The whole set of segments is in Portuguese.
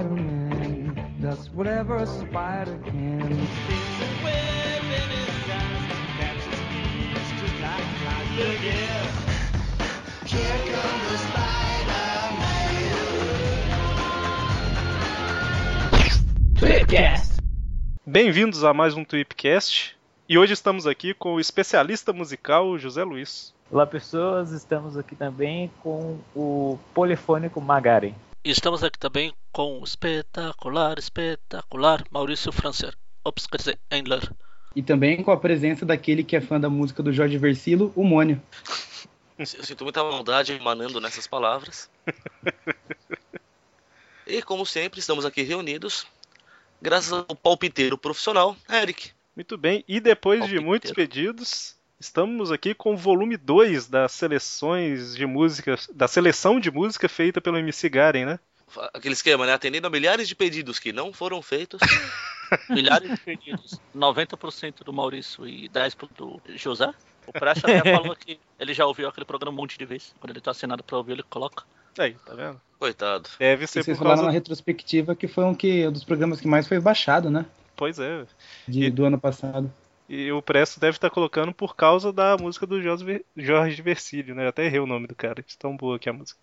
Spider-Man does whatever a spider can. Bem-vindos a mais um Tweepcast. E hoje estamos aqui com o especialista musical José Luiz. Olá pessoas, estamos aqui também com o polifônico Magaren. E estamos aqui também com o espetacular, espetacular Maurício Francer. Ops, quer dizer, Endler. E também com a presença daquele que é fã da música do Jorge Versilo, o Mônio. Eu sinto muita maldade emanando nessas palavras. e como sempre, estamos aqui reunidos, graças ao palpiteiro profissional, Eric. Muito bem, e depois de Palpiteiro. muitos pedidos, estamos aqui com o volume 2 das seleções de música, da seleção de música feita pelo MC Garen, né? Aquele esquema, né? Atendendo a milhares de pedidos que não foram feitos. Milhares de pedidos. 90% do Maurício e 10% do José. O Prestes até falou que ele já ouviu aquele programa um monte de vezes. Quando ele tá assinado pra ouvir, ele coloca. Aí, tá vendo? Coitado. Deve E ser vocês por falaram causa... na retrospectiva que foi um, que, um dos programas que mais foi baixado, né? Pois é. De- E- Do ano passado. E o Presto deve estar colocando por causa da música do Jorge, Jorge Versilio, né? Eu até errei o nome do cara, de tão boa que é a música.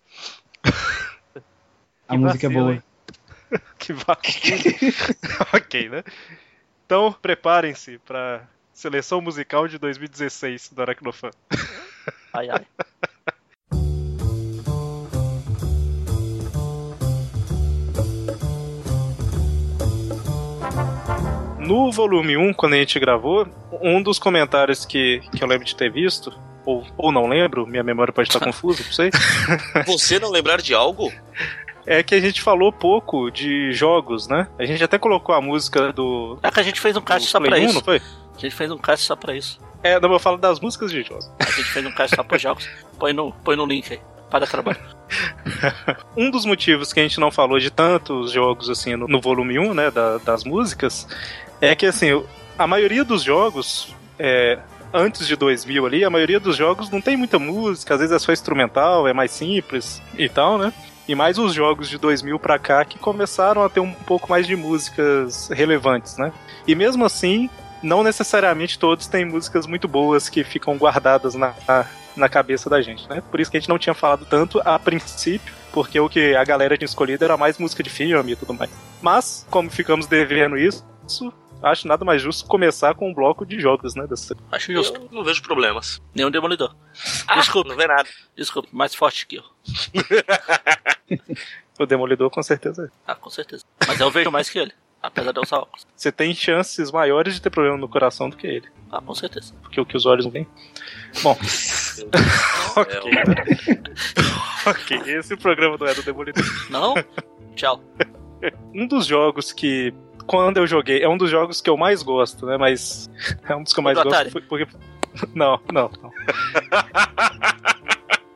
A Que música é vacilo, boa. hein? que vacilo. ok, né? Então, preparem-se para seleção musical de 2016 do Aracnofan. Ai, ai. No volume 1, quando a gente gravou, um dos comentários que, que eu lembro de ter visto, ou, ou não lembro, minha memória pode estar confusa, não sei, Você não lembrar de algo? é que a gente falou pouco de jogos, né? A gente até colocou a música do. É que a gente fez um cast só Play pra 1, isso. não foi? A gente fez um cast só pra isso. É, não, eu falo das músicas de jogos. A gente fez um cast só pra jogos. Põe no, põe no link aí. Para trabalho. Um dos motivos que a gente não falou de tantos jogos assim no, no volume 1, né, da- das músicas, é que assim, a maioria dos jogos, é, antes de 2000 ali, a maioria dos jogos não tem muita música, às vezes é só instrumental, é mais simples e tal, né? E mais os jogos de 2000 pra cá que começaram a ter um pouco mais de músicas relevantes, né? E mesmo assim, não necessariamente todos têm músicas muito boas que ficam guardadas na, na, na cabeça da gente, né? Por isso que a gente não tinha falado tanto a princípio, porque o que a galera tinha escolhido era mais música de filme e tudo mais. Mas, como ficamos devendo isso, acho nada mais justo começar com um bloco de jogos, né? Dessa... Acho justo. Eu não vejo problemas. Nenhum demolidor. Ah, Desculpe. Não vê nada. Desculpe, mais forte que eu. O Demolidor, com certeza. é. Ah, com certeza. Mas eu vejo mais que ele. Apesar de eu usar óculos. Você tem chances maiores de ter problema no coração do que ele. Ah, com certeza. Porque o que os olhos não veem. Bom, ok. É, ok, esse programa não é do Demolidor. Não? Tchau. Um dos jogos que, quando eu joguei, é um dos jogos que eu mais gosto, né? Mas é um dos que eu mais Do gosto Atari? porque. Não, não, não.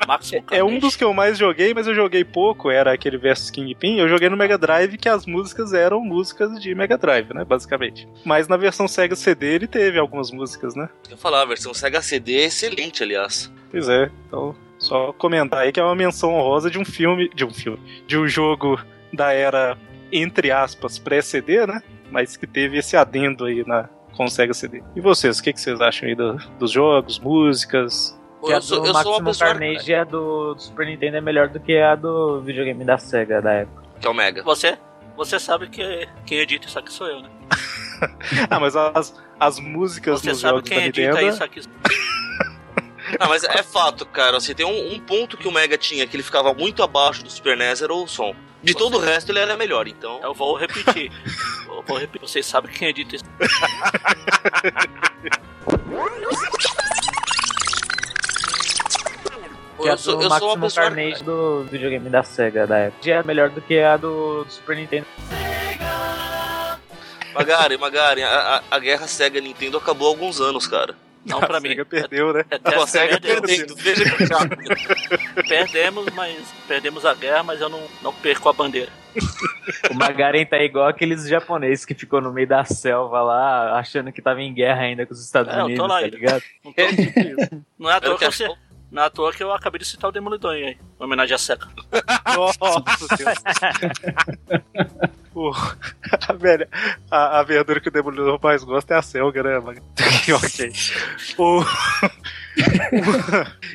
Máximo É um dos que eu mais joguei, mas eu joguei pouco, era aquele versus Kingpin. Eu joguei no Mega Drive, que as músicas eram músicas de Mega Drive, né, basicamente. Mas na versão Sega CD ele teve algumas músicas, né? Eu falar, a versão Sega CD é excelente, aliás. Pois é, então só comentar aí que é uma menção honrosa de um filme, de um filme, de um jogo da era, entre aspas, pré-CD, né? Mas que teve esse adendo aí na, com o Sega CD. E vocês, o que, que vocês acham aí do- dos jogos, músicas? Que a Eu sou, do eu sou uma Maximum pessoa Carnage é do, do Super Nintendo é melhor do que a do videogame da SEGA da época. que é o Mega. Você, você sabe que quem edita isso aqui sou eu, né? Ah, mas as, as músicas Você nos sabe jogos da quem edita Nintendo... isso aqui. Ah, mas é fato, cara. Assim, tem um, um ponto que o Mega tinha que ele ficava muito abaixo do Super NES era o som. De todo o resto ele era melhor, então. Eu vou repetir. eu vou repetir. Vocês sabem quem edita isso. Que a Eu sou, do eu sou uma pessoa. Carnage do videogame da SEGA da época. Já é melhor do que a do, do Super Nintendo. Magari, Magari, a, a, a guerra Sega Nintendo acabou há alguns anos, cara. Não pra a mim. Sega perdeu, né? É, Não, a é, Sega perdendo, chato. Perdemos, mas perdemos a guerra, mas eu não, não perco a bandeira. O Magaren tá igual aqueles japoneses que ficou no meio da selva lá, achando que tava em guerra ainda com os Estados É, eu tô Unidos, lá tá ainda. ligado? Não, tô- não é à toa que eu, quero à toa que eu acabei de citar o Demolidor aí, em homenagem à seca. Nossa Deus. A, velha, a, a verdura que o demolidor mais gosta é a selga, né? ok.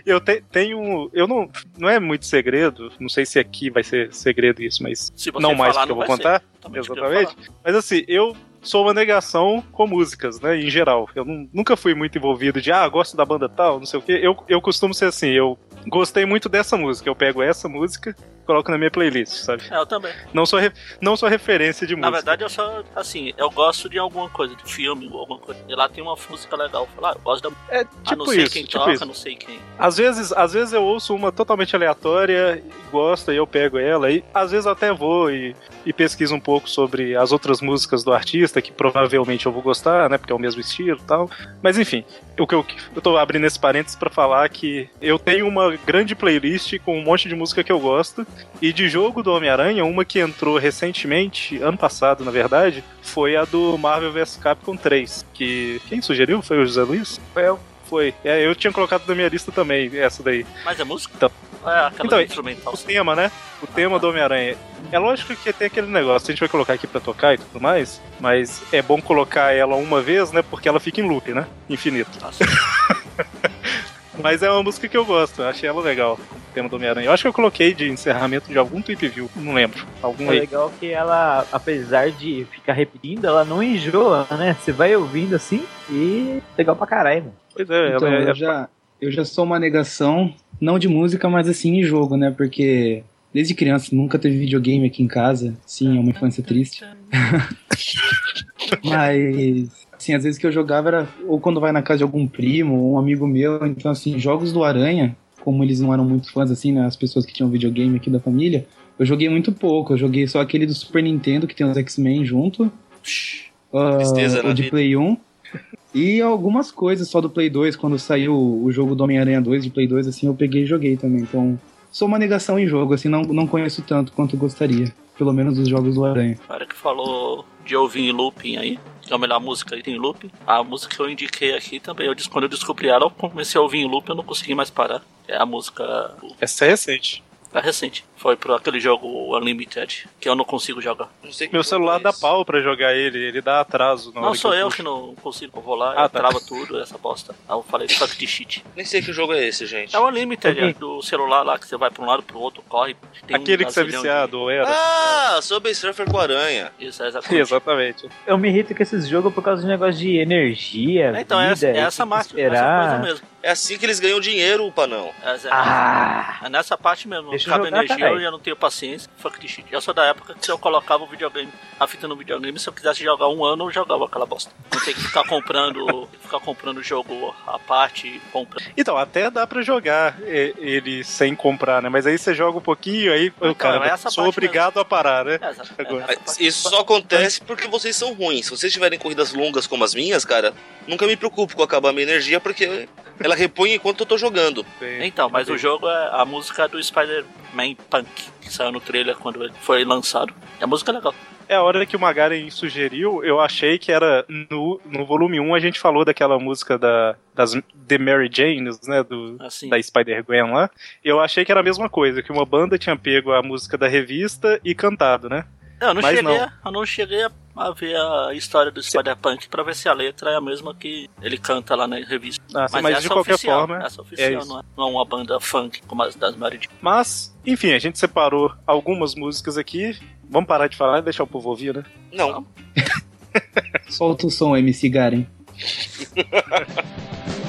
Eu te- tenho. Eu não. Não é muito segredo. Não sei se aqui vai ser segredo isso, mas. Não mais falar, porque eu vou contar. Exatamente. Mas assim, eu sou uma negação com músicas, né? Em geral. Eu nu- nunca fui muito envolvido de, ah, gosto da banda tal, não sei o quê. Eu, eu costumo ser assim, eu gostei muito dessa música. Eu pego essa música coloco na minha playlist, sabe? É, eu também. Não sou, re- não sou referência de Na música. verdade, eu só, assim, eu gosto de alguma coisa, de filme ou alguma coisa. E lá tem uma música legal. Eu falo, ah, eu gosto da. é ah, tipo não sei isso, quem tipo toca, isso. não sei quem. Às vezes, às vezes eu ouço uma totalmente aleatória, gosto, e eu pego ela, e às vezes eu até vou e, e pesquiso um pouco sobre as outras músicas do artista, que provavelmente eu vou gostar, né, porque é o mesmo estilo e tal. Mas enfim, o que eu, eu tô abrindo esse parênteses pra falar que eu tenho uma grande playlist com um monte de música que eu gosto, e de jogo do Homem-Aranha, uma que entrou recentemente, ano passado, na verdade, foi a do Marvel vs Capcom 3, que quem sugeriu foi o José Luiz? Foi eu. Foi. É, eu tinha colocado na minha lista também, essa daí. Mas é música? Então. É aquela Então, instrumental. O tema, né? O tema do Homem-Aranha. É lógico que tem aquele negócio, a gente vai colocar aqui pra tocar e tudo mais, mas é bom colocar ela uma vez, né? Porque ela fica em loop, né? Infinito. Nossa. Mas é uma música que eu gosto, eu achei ela legal, o tema do Homem-Aranha. Eu acho que eu coloquei de encerramento de algum tweet view, não lembro. Algum É aí. legal que ela, apesar de ficar repetindo, ela não enjoa, né? Você vai ouvindo assim e legal pra caralho, mano. Pois é, Então, ela é, eu já, eu já sou uma negação, não de música, mas assim em jogo, né? Porque desde criança nunca teve videogame aqui em casa. Sim, é uma infância triste. Mas, assim, às vezes que eu jogava era ou quando vai na casa de algum primo ou um amigo meu. Então, assim, jogos do Aranha, como eles não eram muito fãs, assim, né? As pessoas que tinham videogame aqui da família, eu joguei muito pouco. Eu joguei só aquele do Super Nintendo, que tem os X-Men junto. Ah, Tristeza na o de vida. Play 1. E algumas coisas só do Play 2, quando saiu o jogo do Homem-Aranha 2 de Play 2, assim, eu peguei e joguei também. Então, sou uma negação em jogo, assim, não, não conheço tanto quanto gostaria. Pelo menos os jogos do Aranha. O cara que falou de ouvir em looping aí, que é a melhor música aí tem em looping. A música que eu indiquei aqui também, eu, disse- quando eu descobri ela, eu comecei a ouvir em looping, eu não consegui mais parar. É a música essa é recente. é recente. Foi pro aquele jogo Unlimited, que eu não consigo jogar. Não sei que Meu celular é dá pau pra jogar ele, ele dá atraso. na Não, sou que eu puxo. que não consigo. Eu lá, Ah, eu tá. trava tudo, essa bosta. Aí eu falei, fuck de shit. Nem sei que jogo é esse, gente. É o Unlimited, é do celular lá, que você vai pra um lado pro outro, corre. Tem um Aquele que você é viciado, ou era? Ah, Subway Surfer com aranha. De... Isso, é exatamente. Exatamente. Eu me irrito com esses jogos por causa de negócio de energia. É, Então, é, vida, é essa, tem que marca, essa coisa mesmo. É assim que eles ganham dinheiro, Panão. É, é- Ah! É nessa parte mesmo. Deixa eu Acaba jogar, energia, eu já não tenho paciência. Fuck de shit. Eu sou da época que se eu colocava o videogame, a fita no videogame, se eu quisesse jogar um ano, eu jogava aquela bosta. Não tem que ficar comprando, ficar comprando jogo à parte, compra. Então, até dá pra jogar e- ele sem comprar, né? Mas aí você joga um pouquinho, aí o cara é essa sou parte obrigado a parar, né? É, exato. É, essa. Isso só acontece porque vocês são ruins. Se vocês tiverem corridas longas como as minhas, cara, nunca me preocupo com acabar minha energia porque ela repõe enquanto eu tô jogando. Então, mas o jogo é a música do Spider-Man Punk, que saiu no trailer quando foi lançado. É a música legal. É a hora que o Magaren sugeriu, eu achei que era no, no volume 1 a gente falou daquela música da, das The Mary Janes, né? Do, Assim. da Spider-Gwen lá. Eu achei que era a mesma coisa, que uma banda tinha pego a música da revista e cantado, né? Eu não, Mas cheguei, não. A, eu não cheguei a- a ver a história do Spider-Punk pra ver se a letra é a mesma que ele canta lá na revista. Ah, mas, essa de é qualquer oficial, forma. Essa é oficial, isso. não, é, não é uma banda funk como as das Mary. Mas, enfim, a gente separou algumas músicas aqui. Vamos parar de falar e deixar o povo ouvir, né? Não. Solta o som, MC Garen.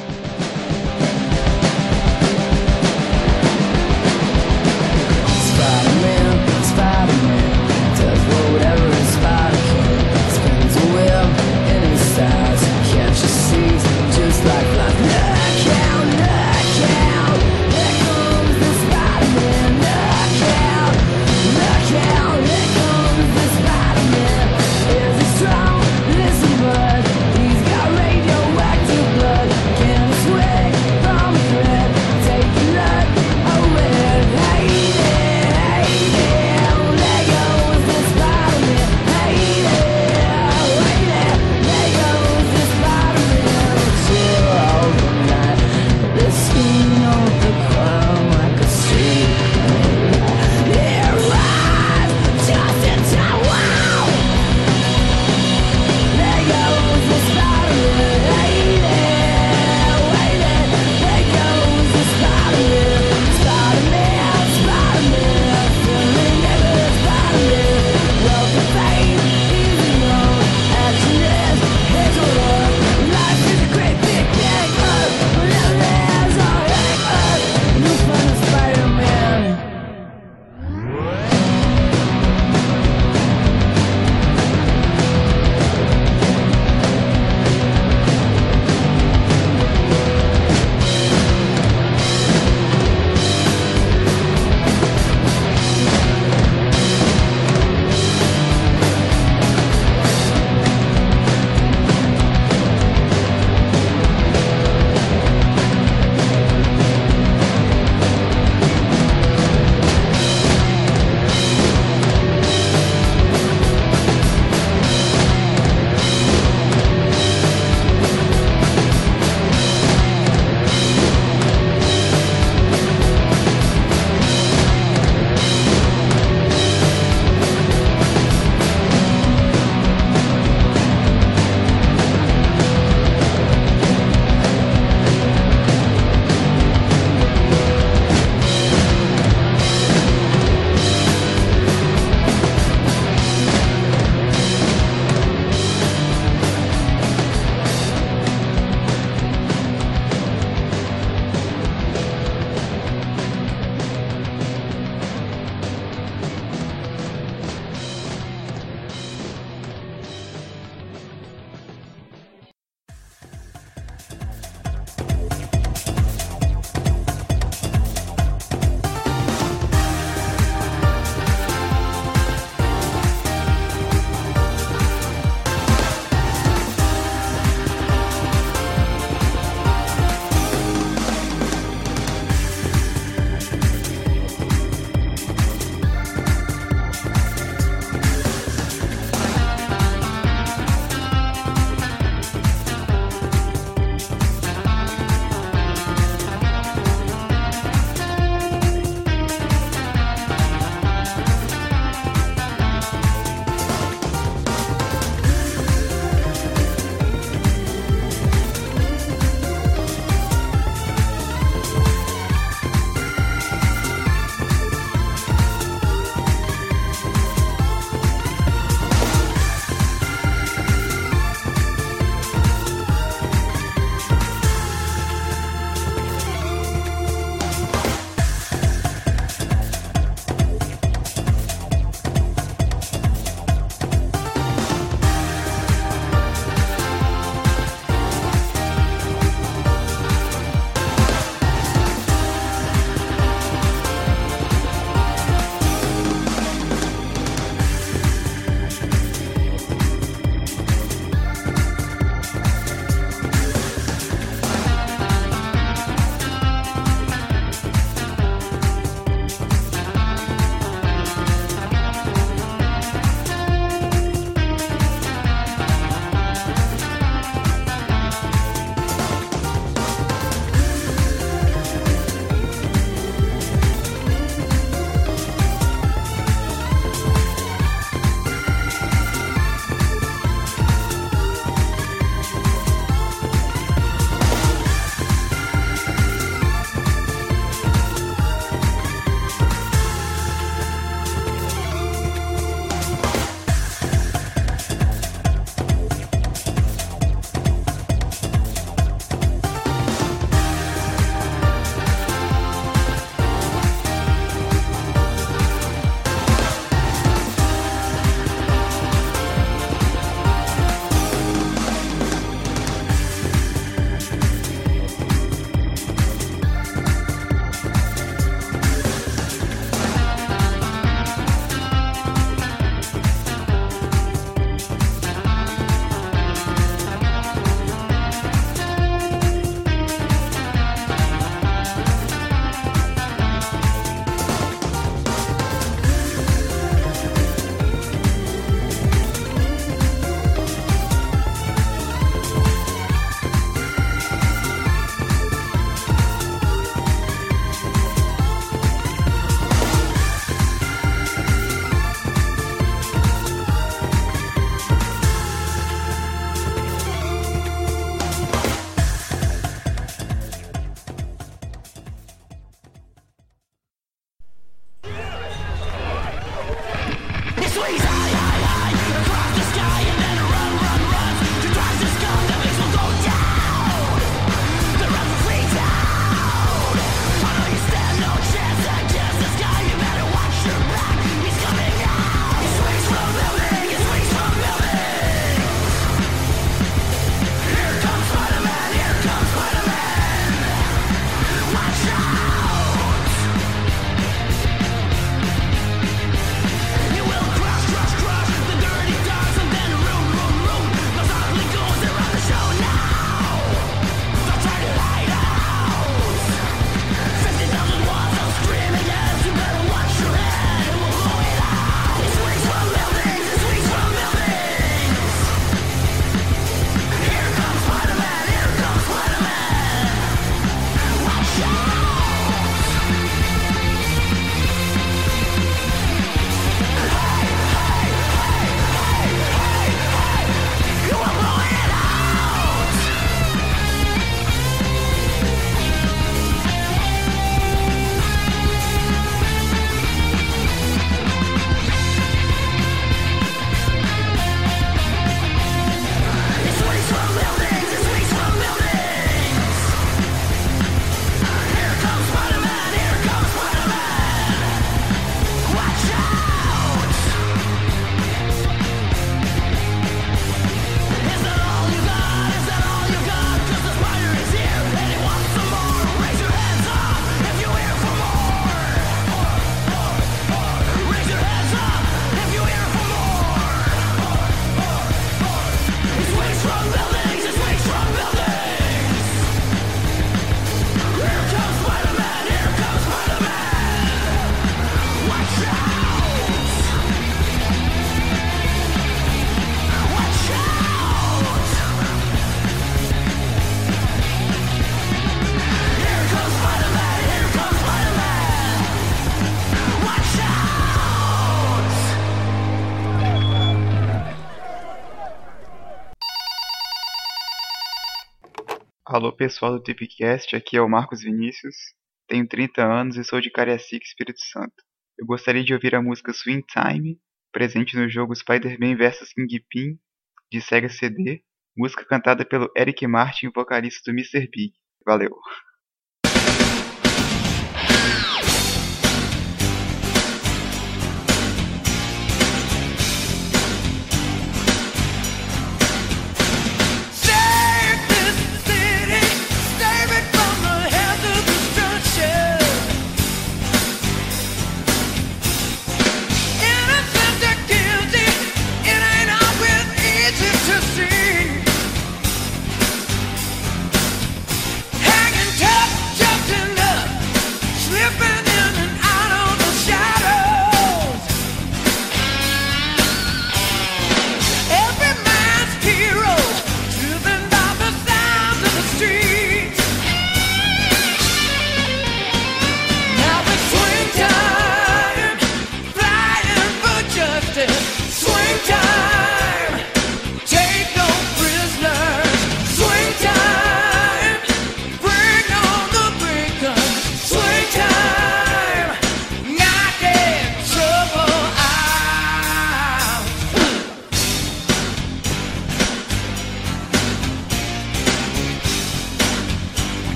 Alô pessoal do Tipcast, aqui é o Marcos Vinícius, tenho 30 anos e sou de Cariacica, Espírito Santo. Eu gostaria de ouvir a música Swing Time, presente no jogo Spider-Man vs Kingpin, de Sega CD, música cantada pelo Eric Martin, vocalista do Mr. Big. Valeu!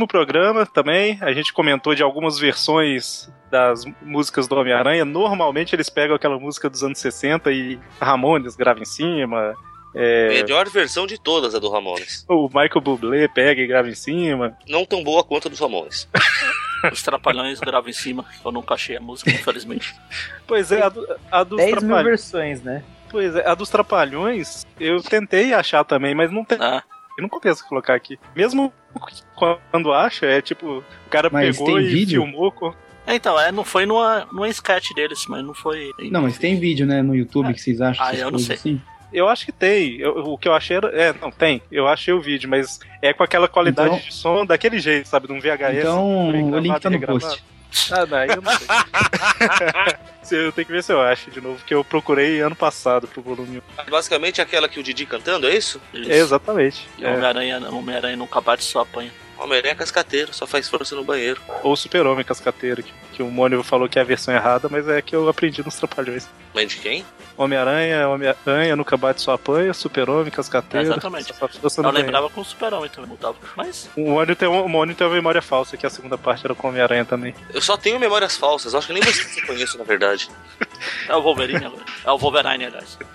Último programa também, a gente comentou de algumas versões das músicas do Homem-Aranha. Normalmente eles pegam aquela música dos anos 60 e Ramones grava em cima. É, Melhor versão de todas é do Ramones. o Michael Bublé pega e grava em cima. Não tão boa quanto a dos Ramones. Os Trapalhões gravam em cima. Eu nunca achei a música, infelizmente. Pois é, a, do- a dos 10 mil Trapalhões. versões, né? Pois é, a dos Trapalhões, eu tentei achar também, mas não tem. Ah, Eu não compensa colocar aqui. Mesmo quando acha, é tipo, o cara Mas pegou tem e vídeo? filmou. com- É, então, é, não foi numa, numa sketch deles, mas não foi. Não, mas tem vídeo, né, no YouTube que vocês acham? Ah, essas eu não sei. Assim? Eu acho que tem. Eu- o que eu achei era. É, não, tem. Eu achei o vídeo, mas é com aquela qualidade Então- de som daquele jeito, sabe? De um VHS. Então, o link tá no post. Ah, não, eu não sei. Se- eu tenho que ver se eu acho de novo, que eu procurei ano passado pro volume 1. Basicamente aquela que o Didi cantando, é isso? É, exatamente. E É, Homem-Aranha Homem nunca bate só apanha. Homem-Aranha é cascateiro, só faz força no banheiro. ou Super-Homem Cascateiro, que, que o Mônio falou que é a versão errada, mas é que eu aprendi nos Trapalhões. Mas de quem? Homem-Aranha, Homem-Aranha, nunca bate só apanha, Super-Homem, Cascateiro. Exatamente. só faz força Eu no banheiro. lembrava com o Super-Homem também, mudava. Mas, O Mônio tem, o Mônio tem uma memória falsa, que a segunda parte era com o Homem-Aranha também. Eu só tenho memórias falsas, acho que nem você se conhece na verdade. é o Wolverine. É o Wolverine, aliás.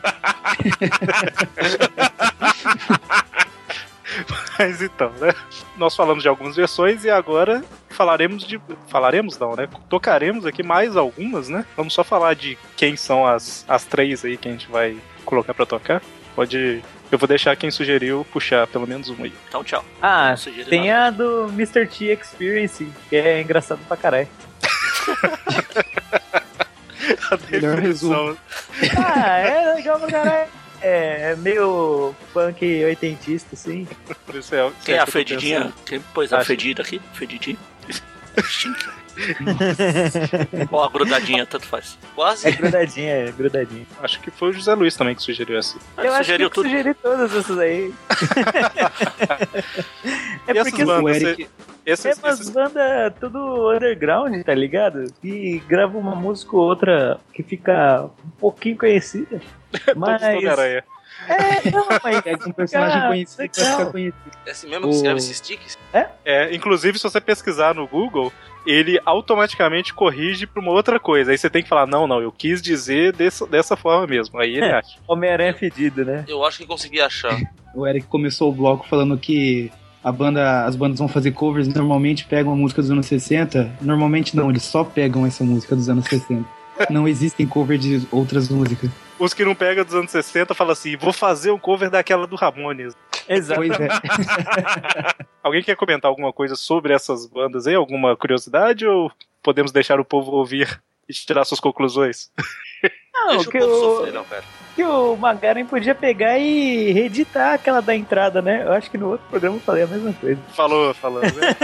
Mas então, né? Nós falamos de algumas versões e agora falaremos de. Falaremos não, né? Tocaremos aqui mais algumas, né? Vamos só falar de quem são as, as três aí que a gente vai colocar pra tocar. Pode. Eu vou deixar quem sugeriu puxar pelo menos uma aí. Então, tchau. Ah, tem nada. a do Mr. T Experience, que é engraçado pra caralho. A Melhor definição. Ah, é legal pra caralho. É, é meio punk oitentista, assim. Por isso é, Quem é que a fedidinha? Quem pôs a Acho- fedida aqui? Fedidinha? Ou a grudadinha, tanto faz. Quase. É grudadinha, é grudadinha. Acho que foi o José Luiz também que sugeriu essa. Eu acho que Sugeriu eu tudo. sugeri todas essas aí. é e essas porque bandas? Eric- Você- esses, é umas esses- bandas tudo underground, tá ligado? Que grava uma música ou outra que fica um pouquinho conhecida. Mas. É, não, mas. Pega um personagem conhecido pra ficar conhecido. É assim mesmo que escreve esses sticks? É, inclusive, se você pesquisar no Google, ele automaticamente corrige pra uma outra coisa. Aí você tem que falar, não, não, eu quis dizer dessa, dessa forma mesmo. Aí ele É. acha. Homem-Aranha fedido, né? Eu acho que consegui achar. O Eric começou o bloco falando que a banda, as bandas vão fazer covers, normalmente pegam a música dos anos 60. Normalmente não, eles só pegam essa música dos anos 60. Não existem cover de outras músicas. Os que não pegam dos anos 60 falam assim, vou fazer um cover daquela do Ramones. Exato. Pois é. Alguém quer comentar alguma coisa sobre essas bandas aí? Alguma curiosidade? Ou podemos deixar o povo ouvir e tirar suas conclusões? Não, Deixa o que povo o, sofrer, não, que o Magaren podia pegar e reeditar aquela da entrada, né? Eu acho que no outro programa eu falei a mesma coisa. Falou, falando, né?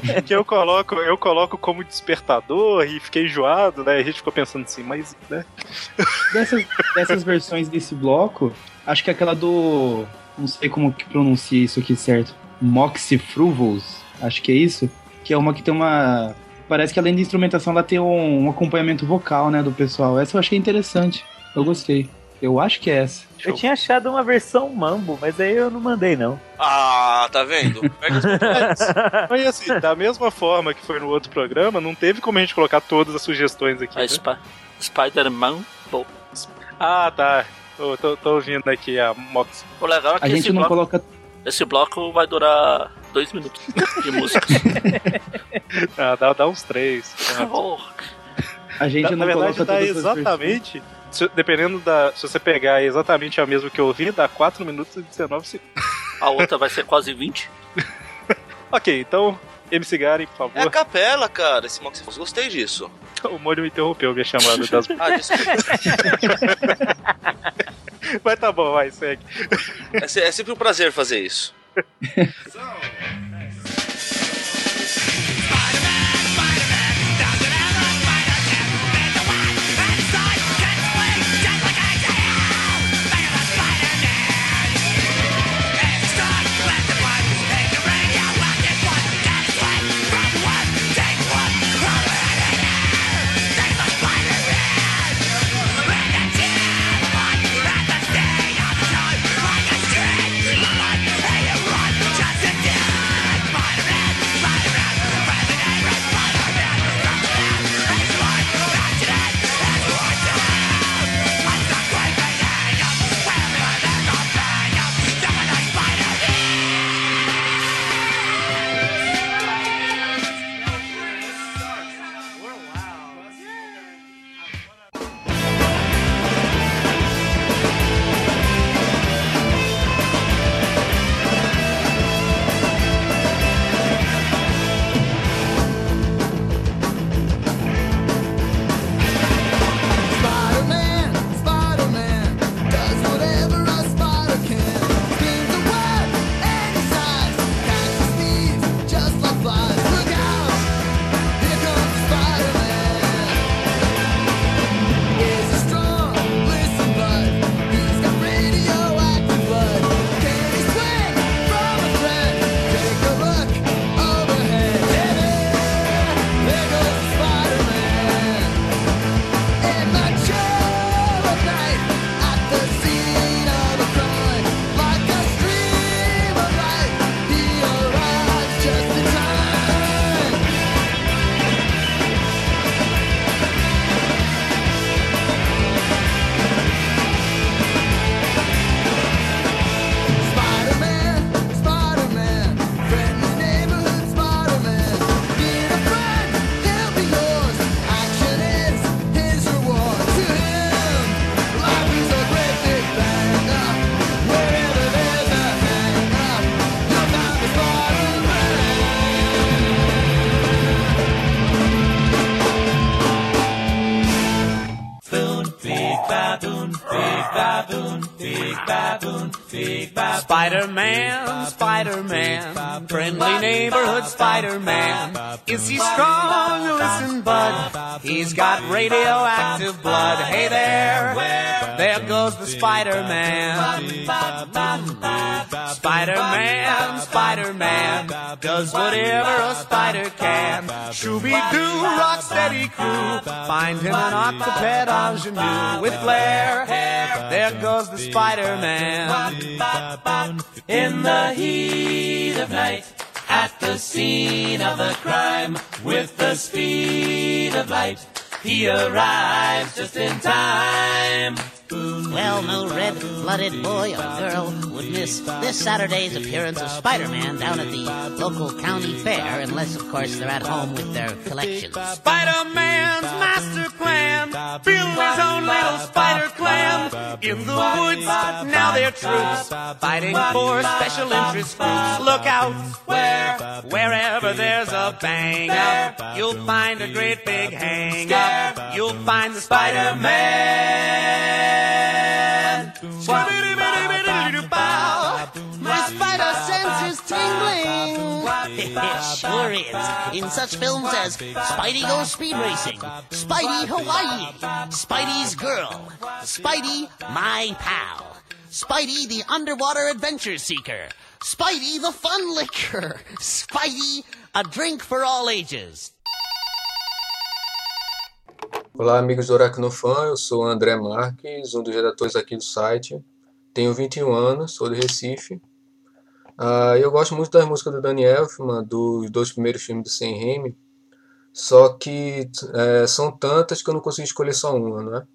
Que eu coloco, eu coloco como despertador e fiquei enjoado, né? A gente ficou pensando assim, mas, né? Dessas, dessas versões desse bloco, acho que aquela do. Não sei como que pronuncia isso aqui certo. Moxie Fruvos, acho que é isso. Que é uma que tem uma. Parece que além da instrumentação ela tem um, um acompanhamento vocal, né, do pessoal. Essa eu achei interessante. Eu gostei. Eu acho que é essa. Eu tinha achado uma versão mambo, mas aí eu não mandei, não. Ah, tá vendo? Mas assim, da mesma forma que foi no outro programa, não teve como a gente colocar todas as sugestões aqui. A né? Sp Spider-Man. Ah, tá. Tô, tô, tô ouvindo aqui a Mox. o legal é que A esse gente não bloco, coloca. esse bloco vai durar dois minutos de música. Ah, dá, dá uns três. Oh, A gente Na, não na verdade, coloca dá exatamente. se- dependendo da. Se você pegar exatamente a mesma que eu ouvi, dá 4 minutos e 19 segundos. a outra vai ser quase 20. Ok, então, MC Garen, por É a favor. capela, cara, esse Moxie Fox. Gostei disso. O Mônio interrompeu minha chamada das. Ah, desculpa. Mas tá bom, vai, segue. é, é sempre um prazer fazer isso. Just Spider-Man, Spider-Man, friendly neighborhood Spider-Man. Is he strong? Listen, bud, he's got radioactive blood. Hey there, there goes the Spider-Man. Spider-Man, Spider-Man, does whatever a spider can. Shooby-Doo, rock-steady crew, find him an octoped ingenue with flair. There goes the Spider-Man. In the heat of night, at the scene of a crime, with the speed of light, he arrives just in time. Well, no red-blooded boy or girl would miss this Saturday's appearance of Spider-Man down at the local county fair, unless, of course, they're at home with their collections. Spider-Man's master plan, build his own little spider clan. In the woods, now they're troops, fighting for special interest groups. Look out, where, wherever there's a bang up, you'll find a great big hang up. You'll find the Spider-Man. Sure is. In such films as Spidey Goes Speed Racing, Spidey Hawaii, Spidey's Girl, Spidey My Pal, Spidey the Underwater Adventure Seeker, Spidey the Fun Licker, Spidey a Drink for All Ages. Olá, amigos do Aracnofan, eu sou o André Marques, um dos redatores aqui do site. Tenho 21 anos, sou de Recife. Ah, eu gosto muito das músicas do Danny Elfman, dos dois primeiros filmes do Sam Raimi, só que é, são tantas que eu não consigo escolher só uma, né?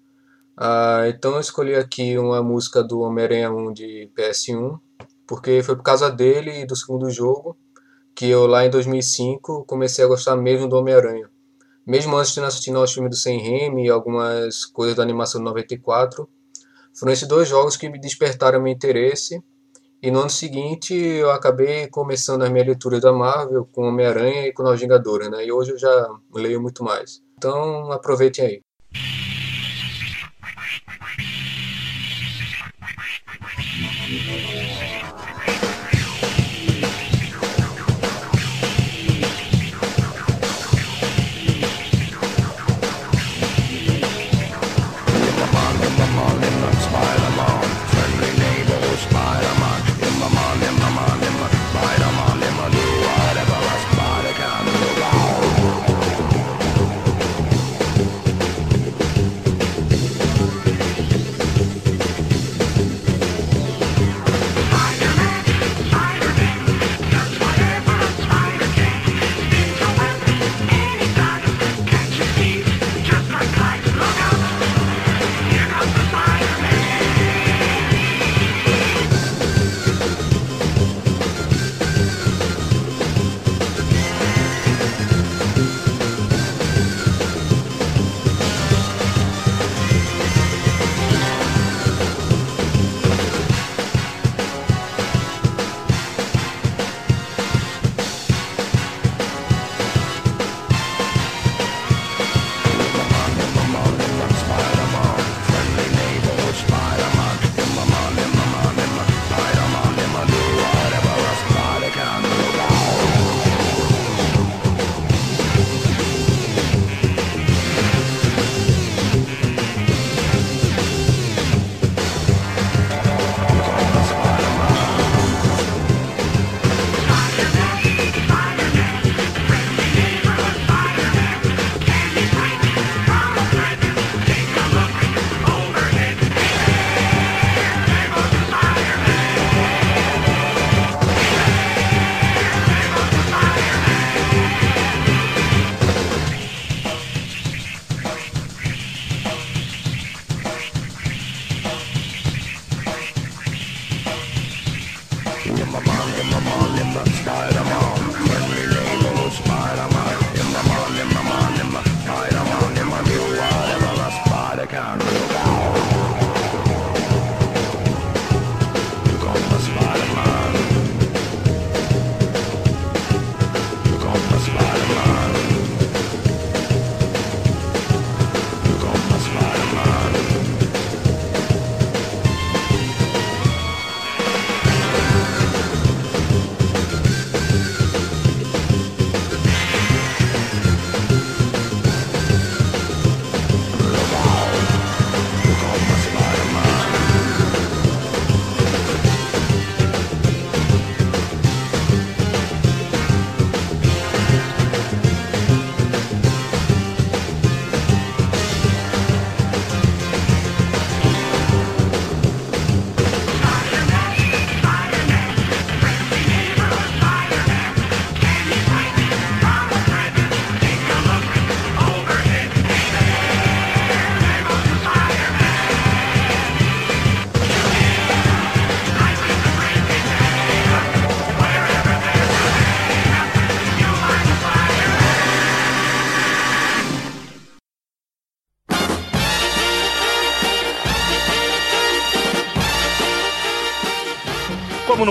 Ah, então eu escolhi aqui uma música do Homem-Aranha 1 de PS1, porque foi por causa dele e do segundo jogo que eu lá em 2005 comecei a gostar mesmo do Homem-Aranha mesmo antes de não assistir aos filmes do Sam Raimi e algumas coisas da animação de 94, foram esses dois jogos que me despertaram meu interesse. E no ano seguinte eu acabei começando a minha leitura da Marvel com Homem-Aranha e com Nova Vingadora, né? E hoje eu já leio muito mais. Então aproveitem aí.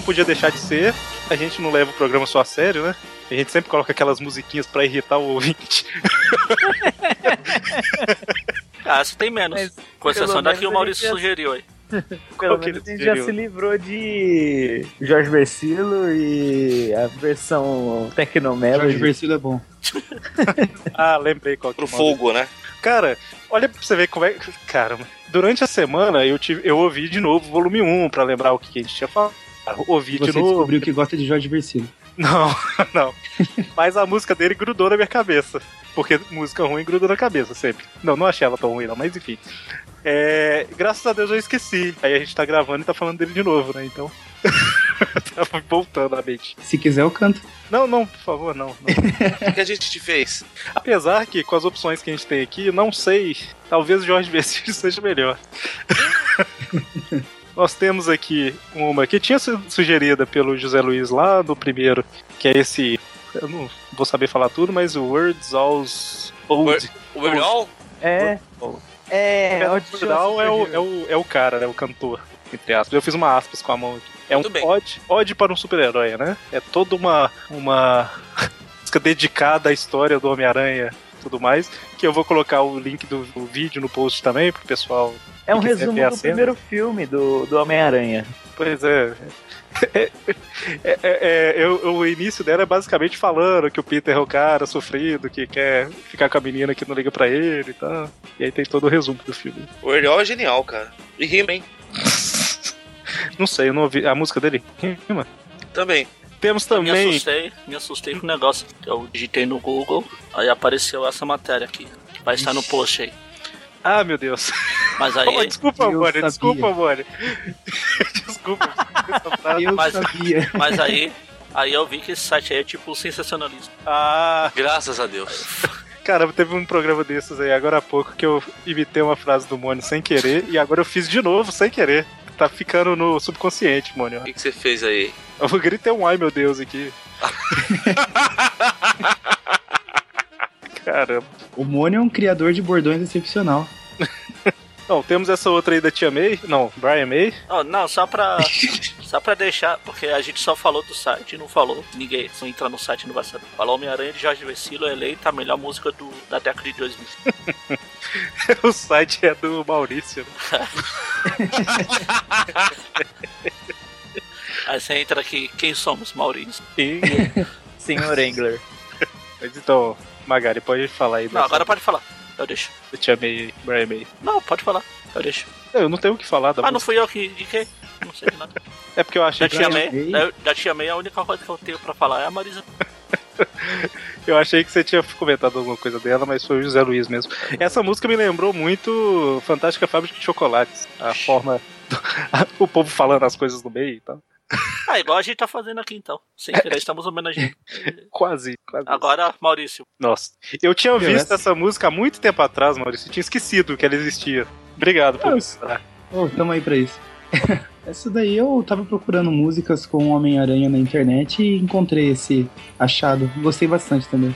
Podia deixar de ser, a gente não leva o programa só a sério, né? A gente sempre coloca aquelas musiquinhas pra irritar o ouvinte. Ah, essa tem menos. Mas, Com exceção da que o Maurício sugeriu aí. Pelo menos a gente já se livrou de Jorge Versilo e a versão Jorge Tecnomelody. Versilo é bom. Ah, lembrei qual que Pro é fogo, né? Cara, olha pra você ver como é. Cara, durante a semana eu, tive, eu ouvi de novo o volume 1 pra lembrar o que a gente tinha falado. Ouvi Você de novo. descobriu que gosta de Jorge Versilo. Não, não. Mas a música dele grudou na minha cabeça. Porque música ruim grudou na cabeça sempre. Não, não achei ela tão ruim, não, mas enfim. É, graças a Deus eu esqueci. Aí a gente tá gravando e tá falando dele de novo, né? Então. Tava voltando a mente. Se quiser, eu canto. Não, não, por favor, não. não. O que a gente te fez? Apesar que com as opções que a gente tem aqui, não sei. Talvez o Jorge Versilo seja melhor. Nós temos aqui uma que tinha sido sugerida pelo José Luiz lá no primeiro, que é esse. Eu não vou saber falar tudo, mas o Words Alls Old. O Weird Al? É. É, É, o Audition Weird Al é o, Superhero. é, o, é o cara, né? O cantor, entre aspas. Eu fiz uma aspas com a mão aqui. É um Muito bem. ode, ode para um super-herói, né? É toda uma, uma música dedicada à história do Homem-Aranha tudo mais. Que eu vou colocar o link do, do vídeo no post também, pro pessoal. É um resumo do cena. primeiro filme do, do Homem-Aranha. Pois é. É, é, é, é, eu- o início dela é basicamente falando que o Peter é o cara sofrido, que quer ficar com a menina que não liga pra ele e tal. E aí tem todo o resumo do filme. O Al é genial, cara. E rima, hein? Não sei, eu não ouvi. A música dele? Rima. Também. Temos Eu me também. assustei, me assustei com o negócio. Eu digitei no Google, aí apareceu essa matéria aqui. Vai estar no post aí. Ah, meu Deus. Mas aí. Oh, desculpa, sabia. Desculpa, amor. desculpa. Eu Mas- sabia. Mas aí. Aí eu vi que esse site aí é tipo sensacionalista. Ah, Graças a Deus. cara, teve um programa desses aí agora há pouco que eu imitei uma frase do Mônio sem querer e agora eu fiz de novo sem querer. Tá ficando no subconsciente, Mônio. O que, que você fez aí? Eu gritei um ai, meu Deus, aqui. Caramba. O Mônio é um criador de bordões excepcional. Não, temos essa outra aí da Tia May. Não, Brian May. Oh, não, só pra. só pra deixar, porque a gente só falou do site e não falou. Ninguém, se não entrar no site não vai saber. Falou Homem-Aranha de Jorge Vecilo, eleita a melhor música do, da década de 2000. o site é do Maurício. né? Aí você entra aqui, quem somos, Maurício? E... Senhor Engler. Mas então, Magari, pode falar aí Não, agora pode falar. Eu deixo. da Tia May, Brian May. Não, pode falar. Eu deixo. Eu não tenho o que falar da Ah, não música. fui eu que indiquei? Não sei de nada. É porque eu achei Da que Tia May? da Tia May, a única coisa que eu tenho pra falar é a Marisa. Eu achei que você tinha comentado alguma coisa dela, mas foi o José Luiz mesmo. Essa música me lembrou muito Fantástica Fábrica de Chocolates. A forma. do- o povo falando as coisas no meio e tal. Ah, igual a gente tá fazendo aqui então. Sem querer, estamos homenageando. Quase, quase. Agora, Maurício. Nossa. Eu tinha visto essa- essa música há muito tempo atrás, Maurício. Eu tinha esquecido que ela existia. Obrigado por Ah, lembrar. Ô, tamo aí pra isso. Essa daí eu tava procurando músicas com Homem-Aranha na internet e encontrei esse achado. Gostei bastante também.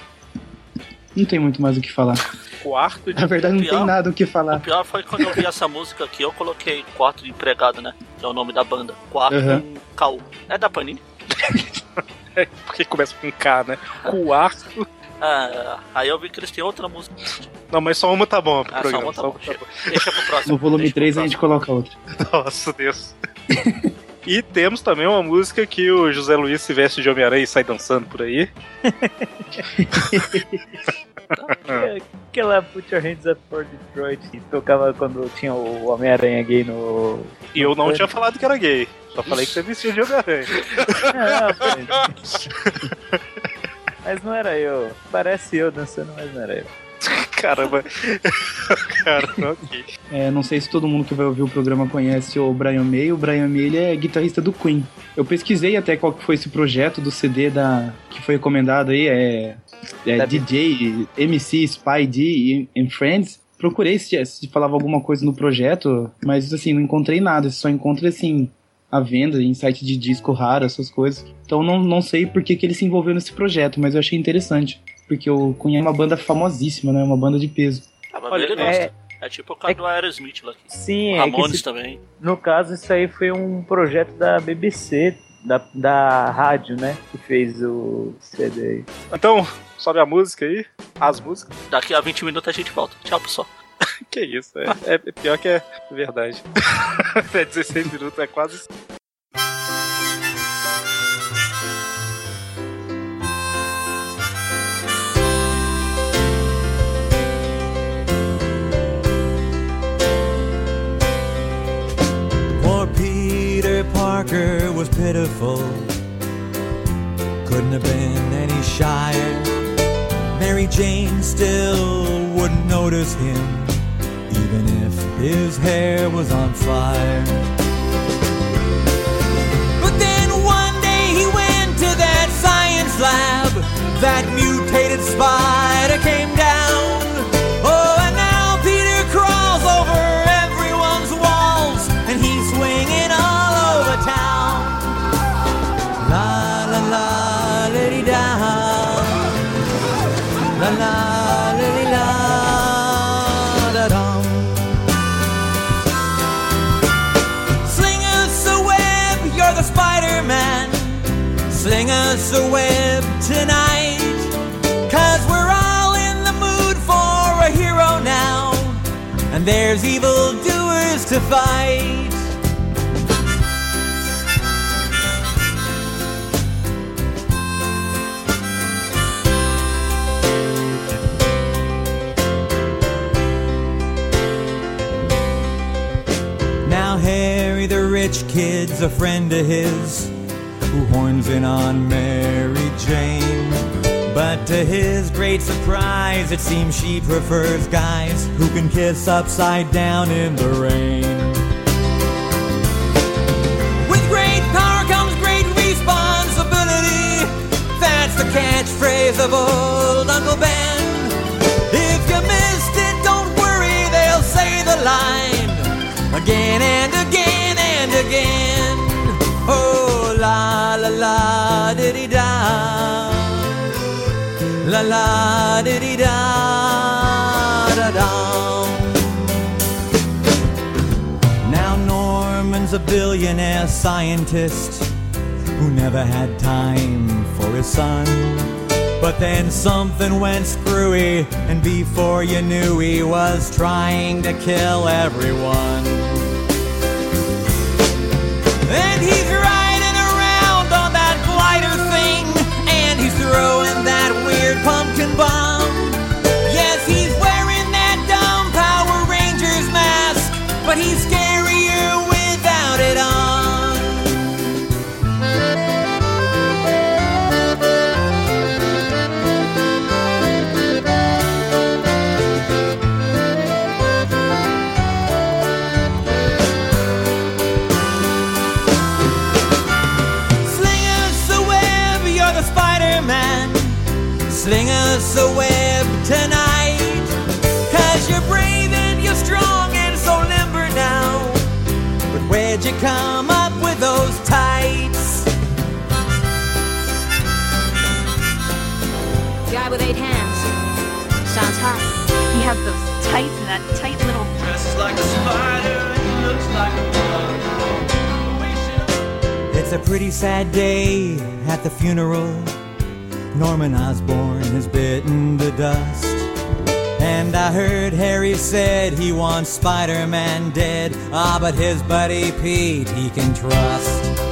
Não tem muito mais o que falar. Quarto de. Na verdade, não tem Pior. nada o que O falar. pior foi quando eu vi essa música aqui, eu coloquei quarto de empregado, né? Que é o nome da banda. Quarto Uhum. Cal. É da Panini? Porque começa com K, né? Quarto. Ah, aí eu vi que eles têm outra música. Não, mas só uma tá bom pro Ah, só programa. uma tá só bom. uma tá bom. Deixa pro próximo. No volume deixa pro 3 a gente coloca outra. Nossa, Deus. E temos também uma música que o José Luiz se veste de Homem-Aranha e sai dançando por aí. Aquela Put Your Hands Up for Detroit que tocava quando tinha o Homem-Aranha gay no. E eu não tinha falado que era gay. Só falei que você vestia de Homem-Aranha. Mas... mas não era eu. Parece eu dançando, mas não era eu. Caramba. Caramba, ok. É, não sei se todo mundo que vai ouvir o programa conhece o Brian May. O Brian May ele é guitarrista do Queen. Eu pesquisei até qual que foi esse projeto do CD da, que foi recomendado aí. É, é DJ, MC, Spy D and Friends. Procurei se, se falava alguma coisa no projeto, mas assim, não encontrei nada. Só encontrei assim, a venda em site de disco raro, essas coisas. Então não, não sei por que, que ele se envolveu nesse projeto, mas eu achei interessante. Porque o Queen é uma banda famosíssima, né? Uma banda de peso. Ah, mas Olha, ele É, gosta. É tipo o cara do Aerosmith lá aqui. sim, O é Ramones esse- também. no caso isso aí foi um projeto da BBC. da, da rádio, né? Que fez o CD aí. Então, sobe a música aí. As músicas. Daqui a 20 minutos a gente volta. Tchau, pessoal. Que isso, é, é pior que é verdade. é 16 minutos, é quase. Parker was pitiful. Couldn't have been any shyer. Mary Jane still wouldn't notice him, even if his hair was on fire. But then one day he went to that science lab. That mutated spider came down. There's evil doers to fight. Now Harry the rich kid's a friend of his who horns in on Mary Jane. But to his great surprise, it seems she prefers guys who can kiss upside down in the rain. With great power comes great responsibility. That's the catchphrase of old Uncle Ben. If you missed it, don't worry, they'll say the line again and again and again. Oh, la la la, diddy da. La la, diddy da, da da. Now Norman's a billionaire scientist who never had time for his son. But then something went screwy, and before you knew, he was trying to kill everyone. And he's riding around on that glider thing, and he's throwing come up with those tights? Guy with eight hands. Sounds hot. You have those tights and that tight little. Dresses like a spider and looks like a It's a pretty sad day at the funeral. Norman Osborn has bitten the dust. And I heard Harry said he wants Spider Man dead. Ah, but his buddy Pete he can trust.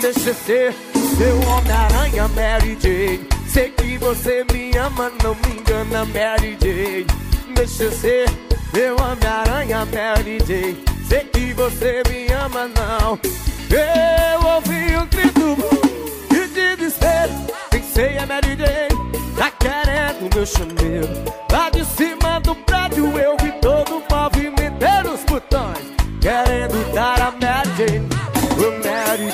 TCC, seu Homem-Aranha Mary Jane. Sei que você me ama, não me engana, Mary Jane. ser meu Homem-Aranha Mary Jane. Sei que você me ama, não. Eu ouvi um grito e de desespero. Pensei a Mary Jane, tá querendo meu chameiro. Lá de cima do prédio eu vi todo o movimento dos botões. Querendo dar a Mary Jane. Mary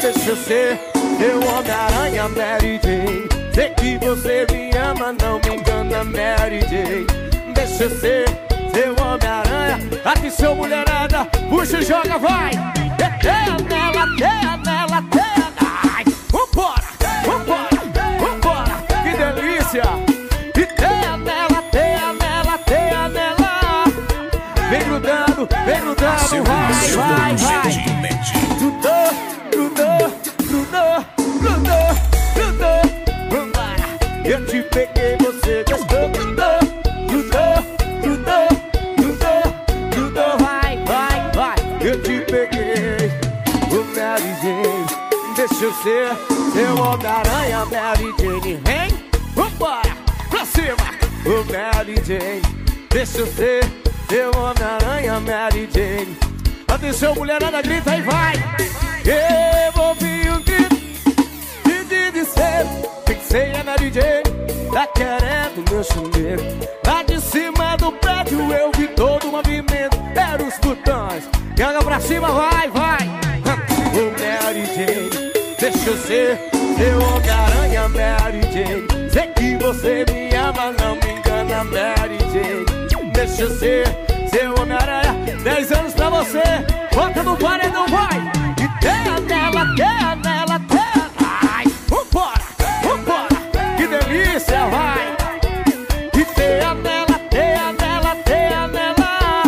deixa eu ser teu Homem-Aranha, Mary Jane. Sei que você me ama, não me engana, Mary Jane. Deixa eu ser seu Homem-Aranha. Aqui seu mulherada, puxa e joga, vai! Teia nela, teia nela, teia Ai, Vambora, vambora, vambora, que delícia! E teia nela, teia nela, teia nela. Vem grudando, vem grudando, vai, vai, vai. Eu te peguei, você gostou. Vai, vai, vai, eu te peguei. O Jane, deixa eu ser seu Homem-Aranha, Mary Jane. Vem, vambora, pra cima. O Mary Jane, deixa eu ser seu Homem-Aranha, Mary Jane. Atenção, mulherada, grita e vai. Eu ouvi um grito de, de, ser. Pensei a Mary Jane, tá querendo meu chumeiro. Lá de cima do prédio eu vi todo o movimento. Era os botões, joga pra cima, vai, vai. Ô Mary Jane, deixa eu ser seu Homem-Aranha, Mary Jane. Sei que você me ama, não me engana, Mary Jane. Deixa eu ser seu Homem-Aranha. 10 anos pra você, bota no paredão, vai. E teia nela, teia nela, teia. Ai, vambora, vambora, que delícia, vai. E teia nela, teia nela, teia nela.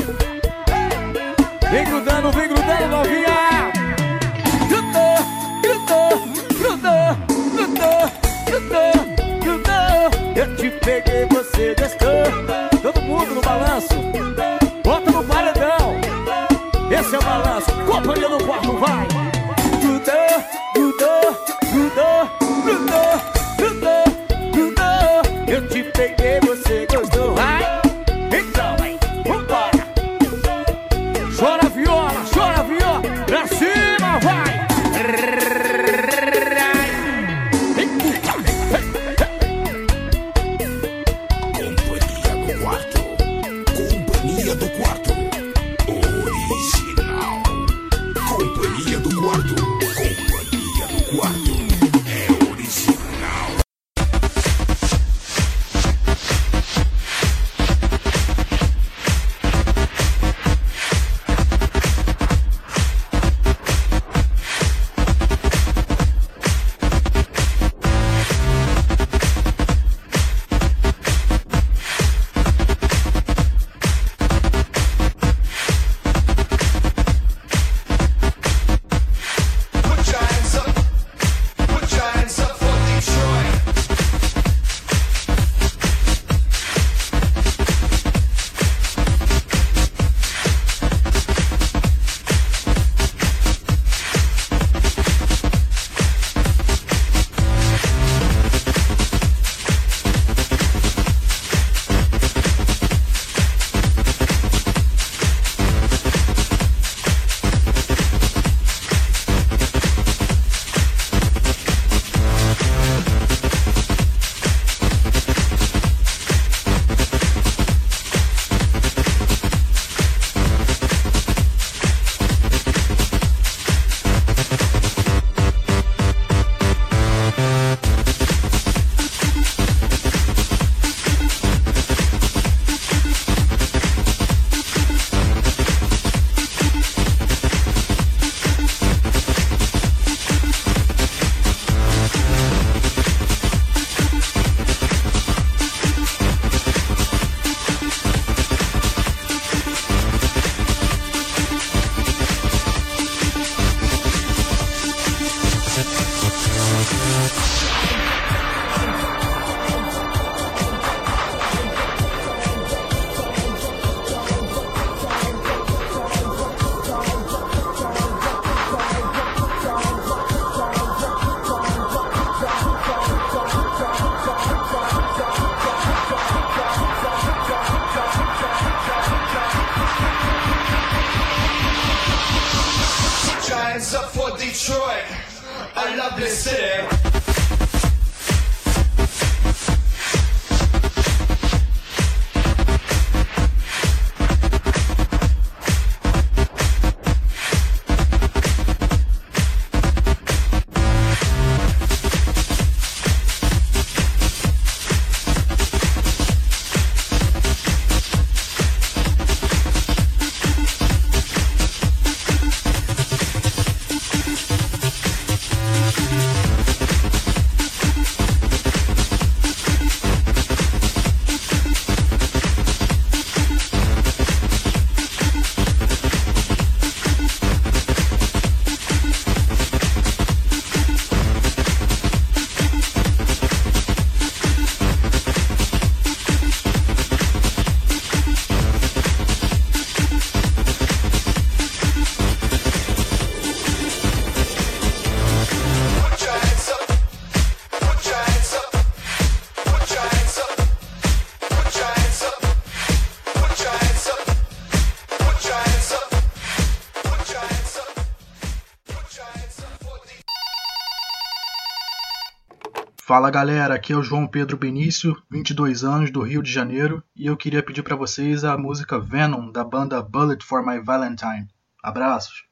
Vem grudando, vem grudando, novinha. Grudou, grudou, grudou, grudou, grudou, grudou. Eu te peguei, você gostou. Todo mundo no balanço. No. Esse é o balanço. Companhia do quarto, vai. Grudou, grudou, grudou, grudou, grudou, grudou. Eu te peguei, você Fala galera, aqui é o João Pedro Benício, 22 anos, do Rio de Janeiro, e eu queria pedir pra vocês a música Venom da banda Bullet for My Valentine. Abraços.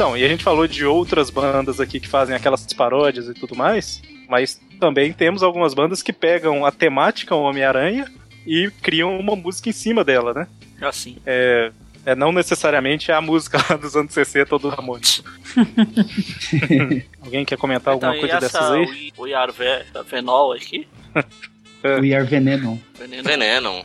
Então, e a gente falou de outras bandas aqui que fazem aquelas paródias e tudo mais, mas também temos algumas bandas que pegam a temática Homem-Aranha e criam uma música em cima dela, né? Assim. É, é não necessariamente a música lá dos anos 60 do Ramones. Alguém quer comentar alguma Então, e coisa essa, dessas aí? O, o Yarvé, a Venol aqui, We are Venenon. Veneno. Venenon.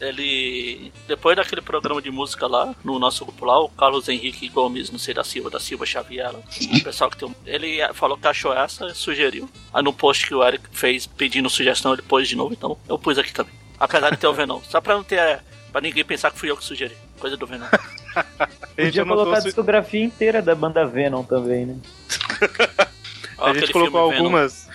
Ele. Depois daquele programa de música lá, no nosso grupo lá, o Carlos Henrique Gomes, não sei da Silva, da Silva Xavier, o pessoal que tem um, Ele falou que achou essa, sugeriu. Aí no post que o Eric fez pedindo sugestão, ele pôs de novo, então eu pus aqui também. Apesar de ter o Venom. Só pra não ter. Pra ninguém pensar que fui eu que sugeri. Coisa do Venom. Podia colocar a discografia inteira da banda Venom também, né? A gente colocou algumas.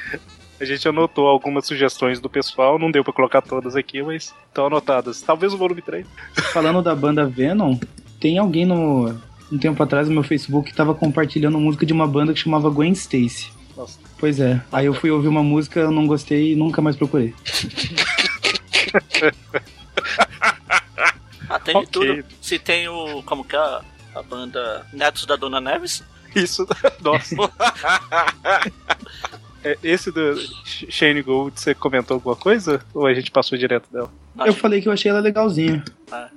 A gente anotou algumas sugestões do pessoal, não deu pra colocar todas aqui, mas estão anotadas. Talvez o volume 3. Falando da banda Venom, tem alguém no. Um tempo atrás no meu Facebook que tava compartilhando música de uma banda que chamava Gwen Stacy. Nossa. Pois é. Aí eu fui ouvir uma música, eu não gostei e nunca mais procurei. Ah, tem de tudo. Se tem o. Como que é a, a banda Netos da Dona Neves? Isso, nossa. É, esse do Shane Gold, você comentou alguma coisa? Ou a gente passou direto dela? Eu falei que eu achei ela legalzinha. Ah.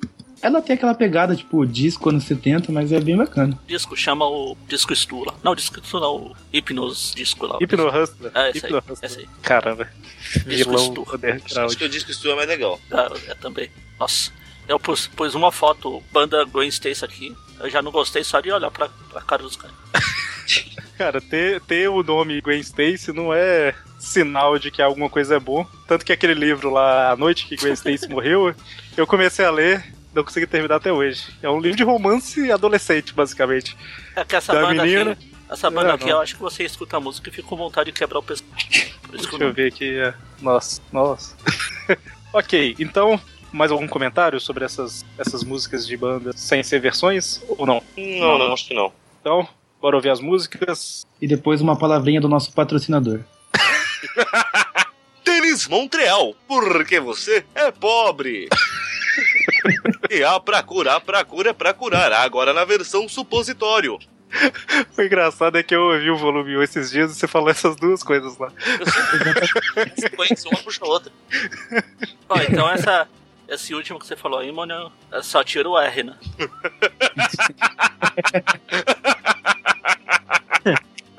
Ela tem aquela pegada, tipo, disco anos 70, mas é bem bacana. Disco, chama o Disco Stu lá. Não, Disco Stu não, o Hipnos Disco lá. Hypno Hustler. É, esse aí. Hypno Hustler. Esse aí. Caramba. Disco Stu. underground. Acho que disse que isso é mais legal. Ah, é também. Nossa. Eu pus, pus uma foto, banda Gwen Stacy aqui. Eu já não gostei só de olhar pra, pra cara dos caras. Cara, ter, ter o nome Gwen Stacy não é sinal de que alguma coisa é bom. Tanto que aquele livro lá, A Noite que Gwen Stacy Morreu, eu comecei a ler, não consegui terminar até hoje. É um livro de romance adolescente, basicamente. É que essa Da banda menina. aqui. Essa banda É, aqui, eu acho que você escuta a música e fica com vontade de quebrar o pescoço. Por isso que Deixa eu ver aqui. é. Nossa, nossa. ok, então, mais algum comentário sobre essas, essas músicas de banda sem ser versões ou não? Não, não, acho que não. Então, bora ouvir as músicas. E depois uma palavrinha do nosso patrocinador. Tênis Montreal, porque você é pobre. e a pra curar, pra cura é pra curar, agora na versão supositório. O engraçado é que eu ouvi o volume 1 esses dias e você falou essas duas coisas lá. Sequência, uma puxa a outra. Ó, então essa. Esse último que você falou aí, mano, é só tira o R, né?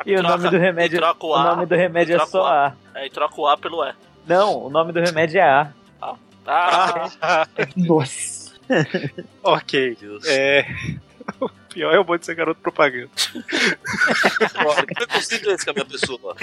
E o Troca- nome do remédio, e troca o o A, nome do remédio é só o A. Aí troca o A pelo E. Não, o nome do remédio é A. Ah, Nossa. ok. É. O pior é o bom de ser garoto propaganda. Olha, que preconceito é esse com a minha pessoa?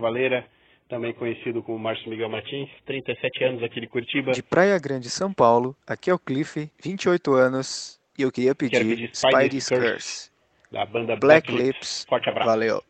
Cavaleira, também conhecido como Márcio Miguel Martins, 37 anos aqui de Curitiba. De Praia Grande, São Paulo, aqui é o Cliff, 28 anos, e eu queria pedir, pedir Spidey's Curse, da banda Black, Black Lips. Lips. Forte abraço. Valeu.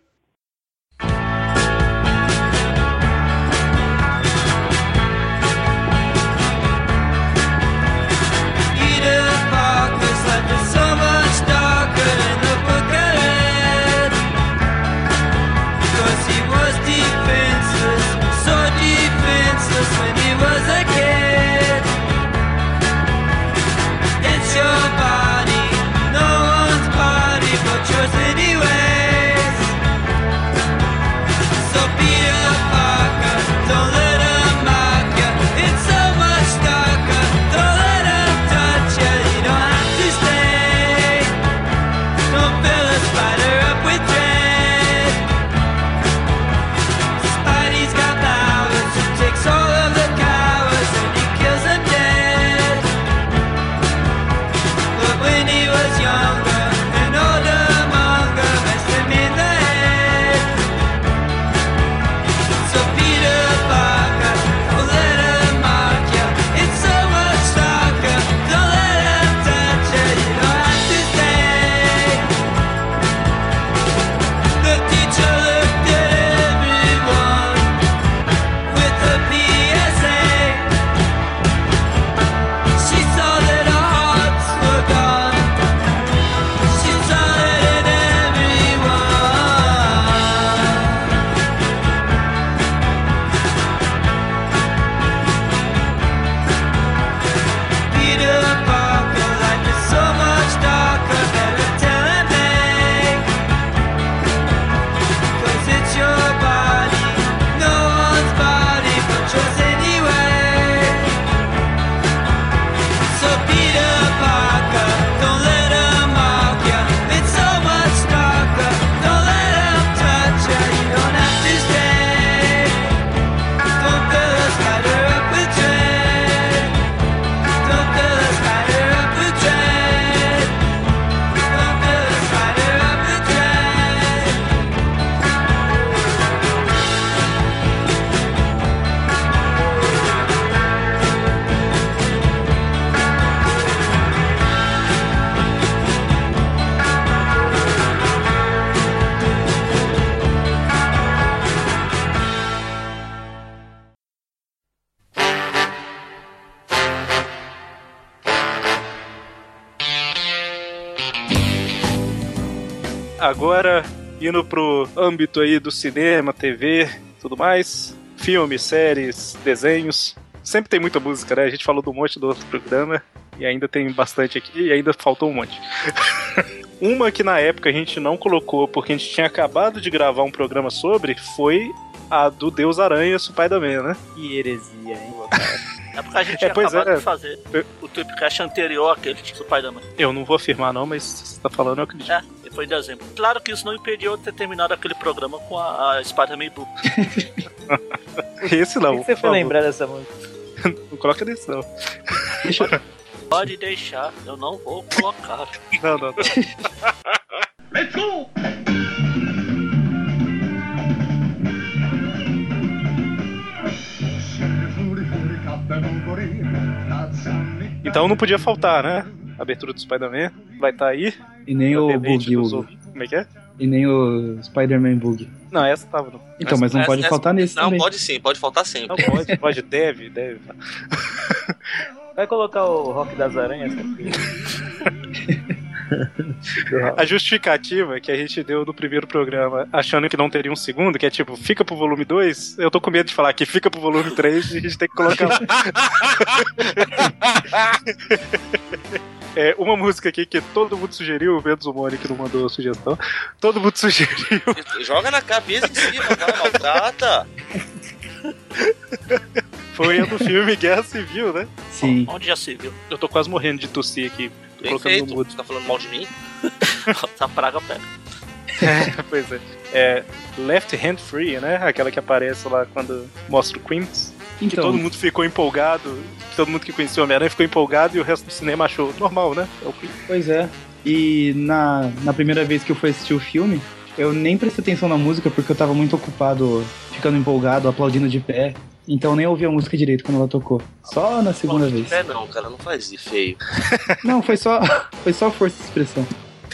Agora, indo pro âmbito aí do cinema, TV, tudo mais, filmes, séries, desenhos. Sempre tem muita música, né? A gente falou do monte do outro programa e ainda tem bastante aqui e ainda faltou um monte. Uma que na época a gente não colocou porque a gente tinha acabado de gravar um programa sobre foi a do Deus Aranha Spider-Man, né? Que heresia, hein? É porque a gente É, tinha acabado é. de fazer o Tweepcast anterior àquele do Spider-Man. Eu não vou afirmar não, mas se você tá falando eu acredito. É, foi em dezembro. Claro que isso não impediu eu ter terminado aquele programa com a, a Spider-Man Blue. Esse não. Por que você por foi favor. lembrar dessa música? Não coloca nesse não. Pode deixar, eu não vou colocar. Não, não, não. Let's go! Então não podia faltar, né? A abertura do Spider-Man vai estar aí. E nem o ouvintes. Como é que é? E nem o Spider-Man Boogie. Não, essa tava não. Então, mas não Essa- pode essa- faltar nesse Não, também. pode sim, pode faltar sempre. Não pode, pode, deve, deve. Vai colocar o Rock das Aranhas. A justificativa que a gente deu no primeiro programa, achando que não teria um segundo, que é tipo, fica pro volume 2, eu tô com medo de falar que fica pro volume 3 e a gente tem que colocar. É, uma música aqui que todo mundo sugeriu, menos o Mori que não mandou a sugestão. Todo mundo sugeriu. Joga na cabeça em cima, vai, maltrata. Foi a do filme Guerra Civil, né? Sim. Onde já se viu? Eu tô quase morrendo de tossir aqui. Tô Bem colocando feito. no mudo. Tá falando mal de mim? Essa praga pega. É, pois é. É Left Hand Free, né? Aquela que aparece lá quando mostra o Queens. Que Então. todo mundo ficou empolgado. Todo mundo que conheceu o Homem-Aranha ficou empolgado e o resto do cinema achou normal, né? É o Queen. Pois é. E na, na primeira vez que eu fui assistir o filme, eu nem prestei atenção na música porque eu tava muito ocupado, ficando empolgado, aplaudindo de pé. Então eu nem ouvi a música direito quando ela tocou. Só na segunda vez. É não, cara, não faz isso feio. Não, foi só, foi só força de expressão.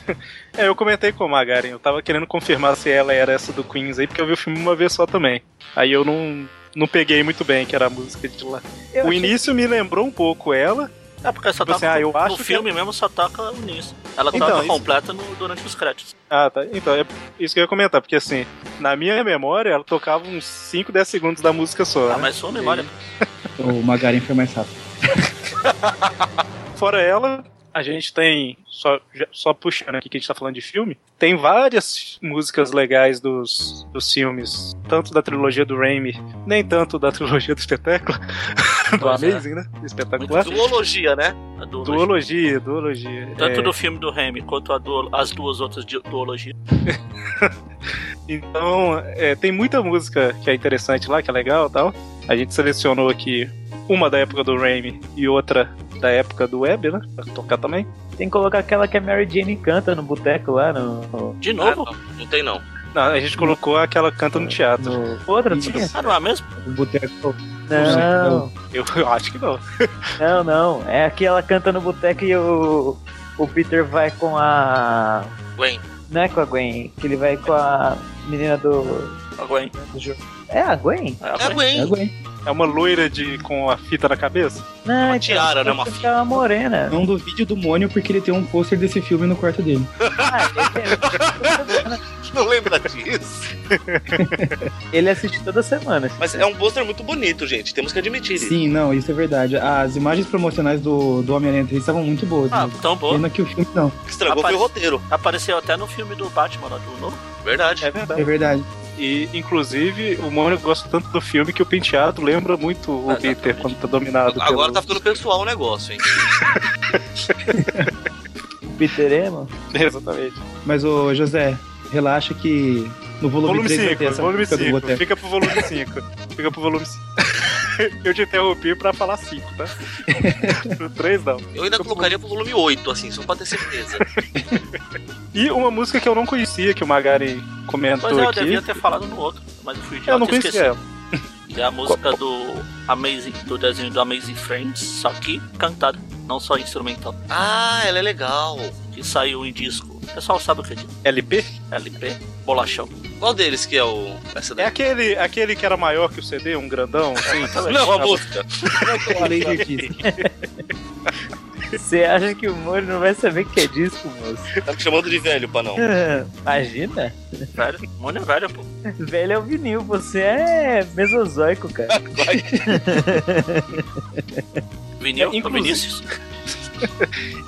É, eu comentei com a Magaren, eu tava querendo confirmar se ela era essa do Queens aí, porque eu vi o filme uma vez só também. Aí eu não, não peguei muito bem que era a música de lá. Eu o achei- início me lembrou um pouco ela. É porque só Tipo toca assim, ah, eu no acho que filme mesmo só toca o início. Ela Então, toca isso- completa no- durante os créditos. Ah, tá. Então, é isso que eu ia comentar, porque assim, na minha memória, ela tocava uns 5, 10 segundos da música só. Ah, né? mas sua memória. O Magaren foi mais rápido. Fora ela, a gente tem, só, já- só puxando aqui que a gente tá falando de filme, tem várias músicas legais dos, dos filmes, tanto da trilogia do Raimi, nem tanto da trilogia do espetáculo, do Pois é. Amazing, né? Espetacular. Duologia, né? A duologia. Duologia, duologia. Tanto É, do filme do Remy quanto a duo- as duas outras du- duologias. Então, é, tem muita música que é interessante lá, que é legal e tal. A gente selecionou aqui uma da época do Raimi e outra da época do Web, né? Pra tocar também. Tem que colocar aquela que a Mary Jane canta no boteco lá no. De novo? Ah, não, não tem não. Não, a gente colocou aquela canta no teatro. Outra tinha? Ah, não é mesmo? O boteco. Não, Eu, eu acho que não. não, não. É a que ela canta no boteco e o. O Peter vai com a. Gwen. Não é com a Gwen, que ele vai com a menina do. A Gwen. do jogo. É a Gwen? É a É a Gwen. É a Gwen. É uma loira de, com a fita na cabeça? Não, Uma então, tiara, né? Uma que é uma morena. Não duvide do Mônio porque ele tem um pôster desse filme no quarto dele. Ah, ele, Não lembra disso? ele assiste toda semana. Mas é um pôster muito bonito, gente. Temos que admitir isso. Sim, não, isso é verdade. As imagens promocionais do, do Homem-Aranha 3 estavam muito boas. Ah, né? tão boa. Pena que o filme não. Estragou foi o roteiro. Apareceu até no filme do Batman lá do novo. Verdade. É verdade. É verdade. E, inclusive, o Mônio gosta tanto do filme que o penteado lembra muito o Ah, Peter exatamente. quando tá dominado Agora pelo... tá ficando pessoal o negócio, hein? Peter Emo? Exatamente. Mas, ô José, relaxa que no volume, Volume 3 vai 5, ter essa volume música do 5. boteco. Fica pro volume 5. Fica pro volume 5. Eu te interrompi pra falar 5, tá? Pro 3 não. Eu ainda colocaria pro volume 8, assim, só pra ter certeza. E uma música que eu não conhecia, que o Magari comentou Pois é, eu aqui. devia ter falado no outro, mas eu fui Eu idiota não conhecia esqueci. ela. É a música do Amazing, do desenho do Amazing Friends, só que cantada, não só instrumental. Ah, ela é legal. Que saiu em disco. O pessoal sabe o que é. LP? LP, bolachão. Qual deles que é o. Essa É daí? aquele, aquele que era maior que o CD, um grandão, assim. Não, a música. Laser Kiss. Você acha que o Moro não vai saber o que é disco, moço? Tá me chamando de velho, pra não. Imagina? Velho, Mônio é velho, pô. Velho é o vinil, você é mesozoico, cara. Vinil, É, é, Vinícius.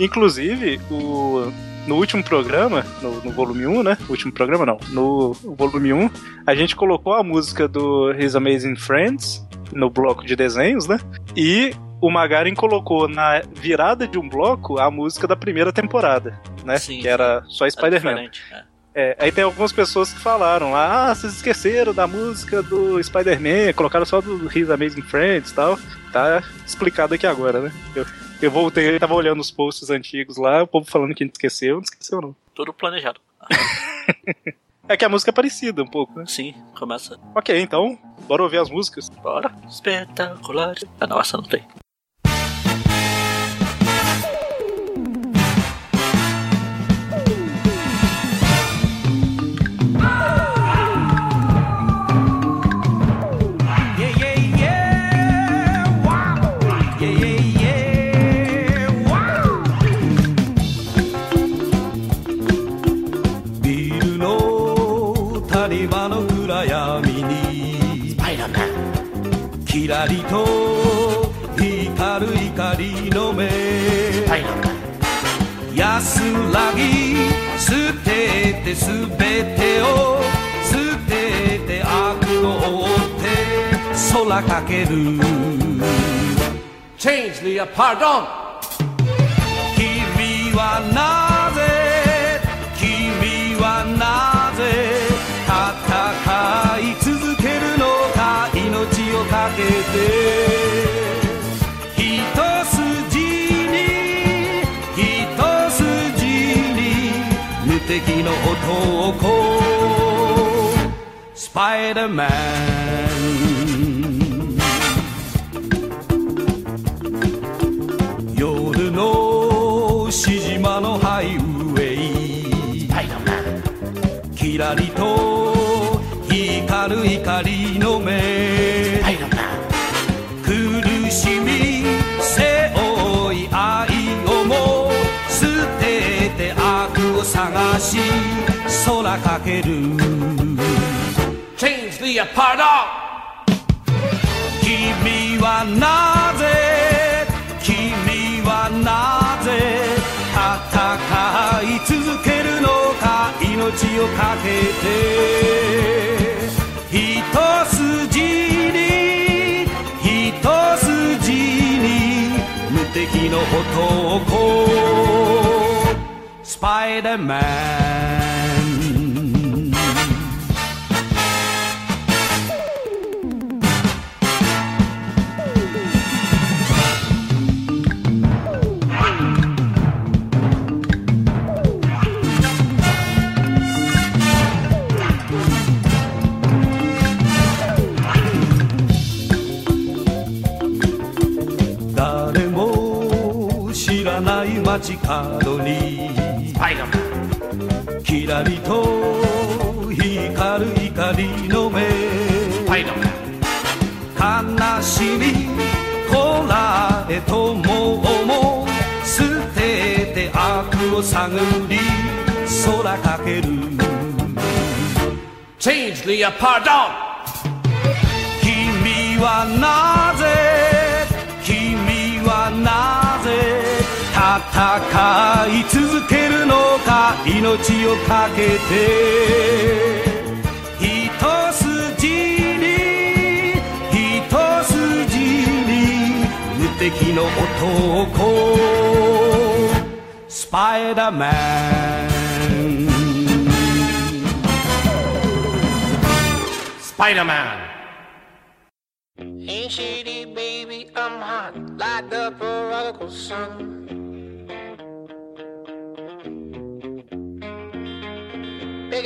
Inclusive, o, no último programa, no, no volume 1, né? Último programa não. No volume 1, a gente colocou a música do His Amazing Friends no bloco de desenhos, né? E o Magarin colocou na virada de um bloco a música da primeira temporada, né? Sim, que era só É Spider-Man. é. É, aí tem algumas pessoas que falaram lá, ah, vocês esqueceram da música do Spider-Man, colocaram só do His Amazing Friends e tal. Tá explicado aqui agora, né? Eu, eu voltei, eu tava olhando os posts antigos lá, o povo falando que a gente esqueceu, não esqueceu não. Tudo planejado. É que a música é parecida um pouco, né? Sim, começa. Ok, então, bora ouvir as músicas. Bora. Espetacular. Ah, nossa, não tem. キラリと光る光の目。安らぎ捨ててすべてを捨てて悪を追って空かける。Change the pardon 君はな男スパイダーマン夜のしじまのハイウェイ。キラリと光る怒りの目。探し空かける。Change the apart dog. 君はなぜ君はなぜ戦い続けるのか命をかけて。一筋に一筋に無敵の男 Spider-Man. も知らない街角にキラリと光る怒りの目。悲しみこらえとも思う。捨てて悪を探り空かける。Change the apart dog. 君はなぜ戦い続けるのか命を懸けて一筋に一筋に無敵の男スパイダーマンスパイダーマン HDBaby I'm hot like the prodigal son.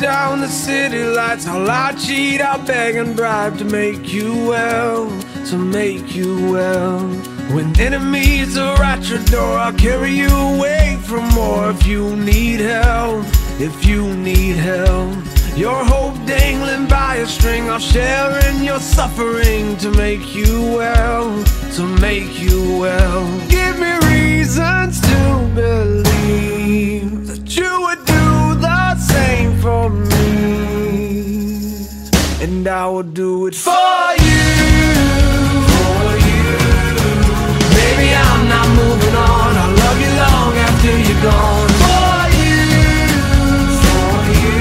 down the city lights. I'll lie, cheat, I'll beg and bribe to make you well, to make you well. When enemies are at your door, I'll carry you away from more. If you need help, if you need help. Your hope dangling by a string, I'll share in your suffering to make you well, to make you well. Give me reasons to believe will for you. For you. Baby, I'm not moving on. I'll love you long after you're gone. For you. For you.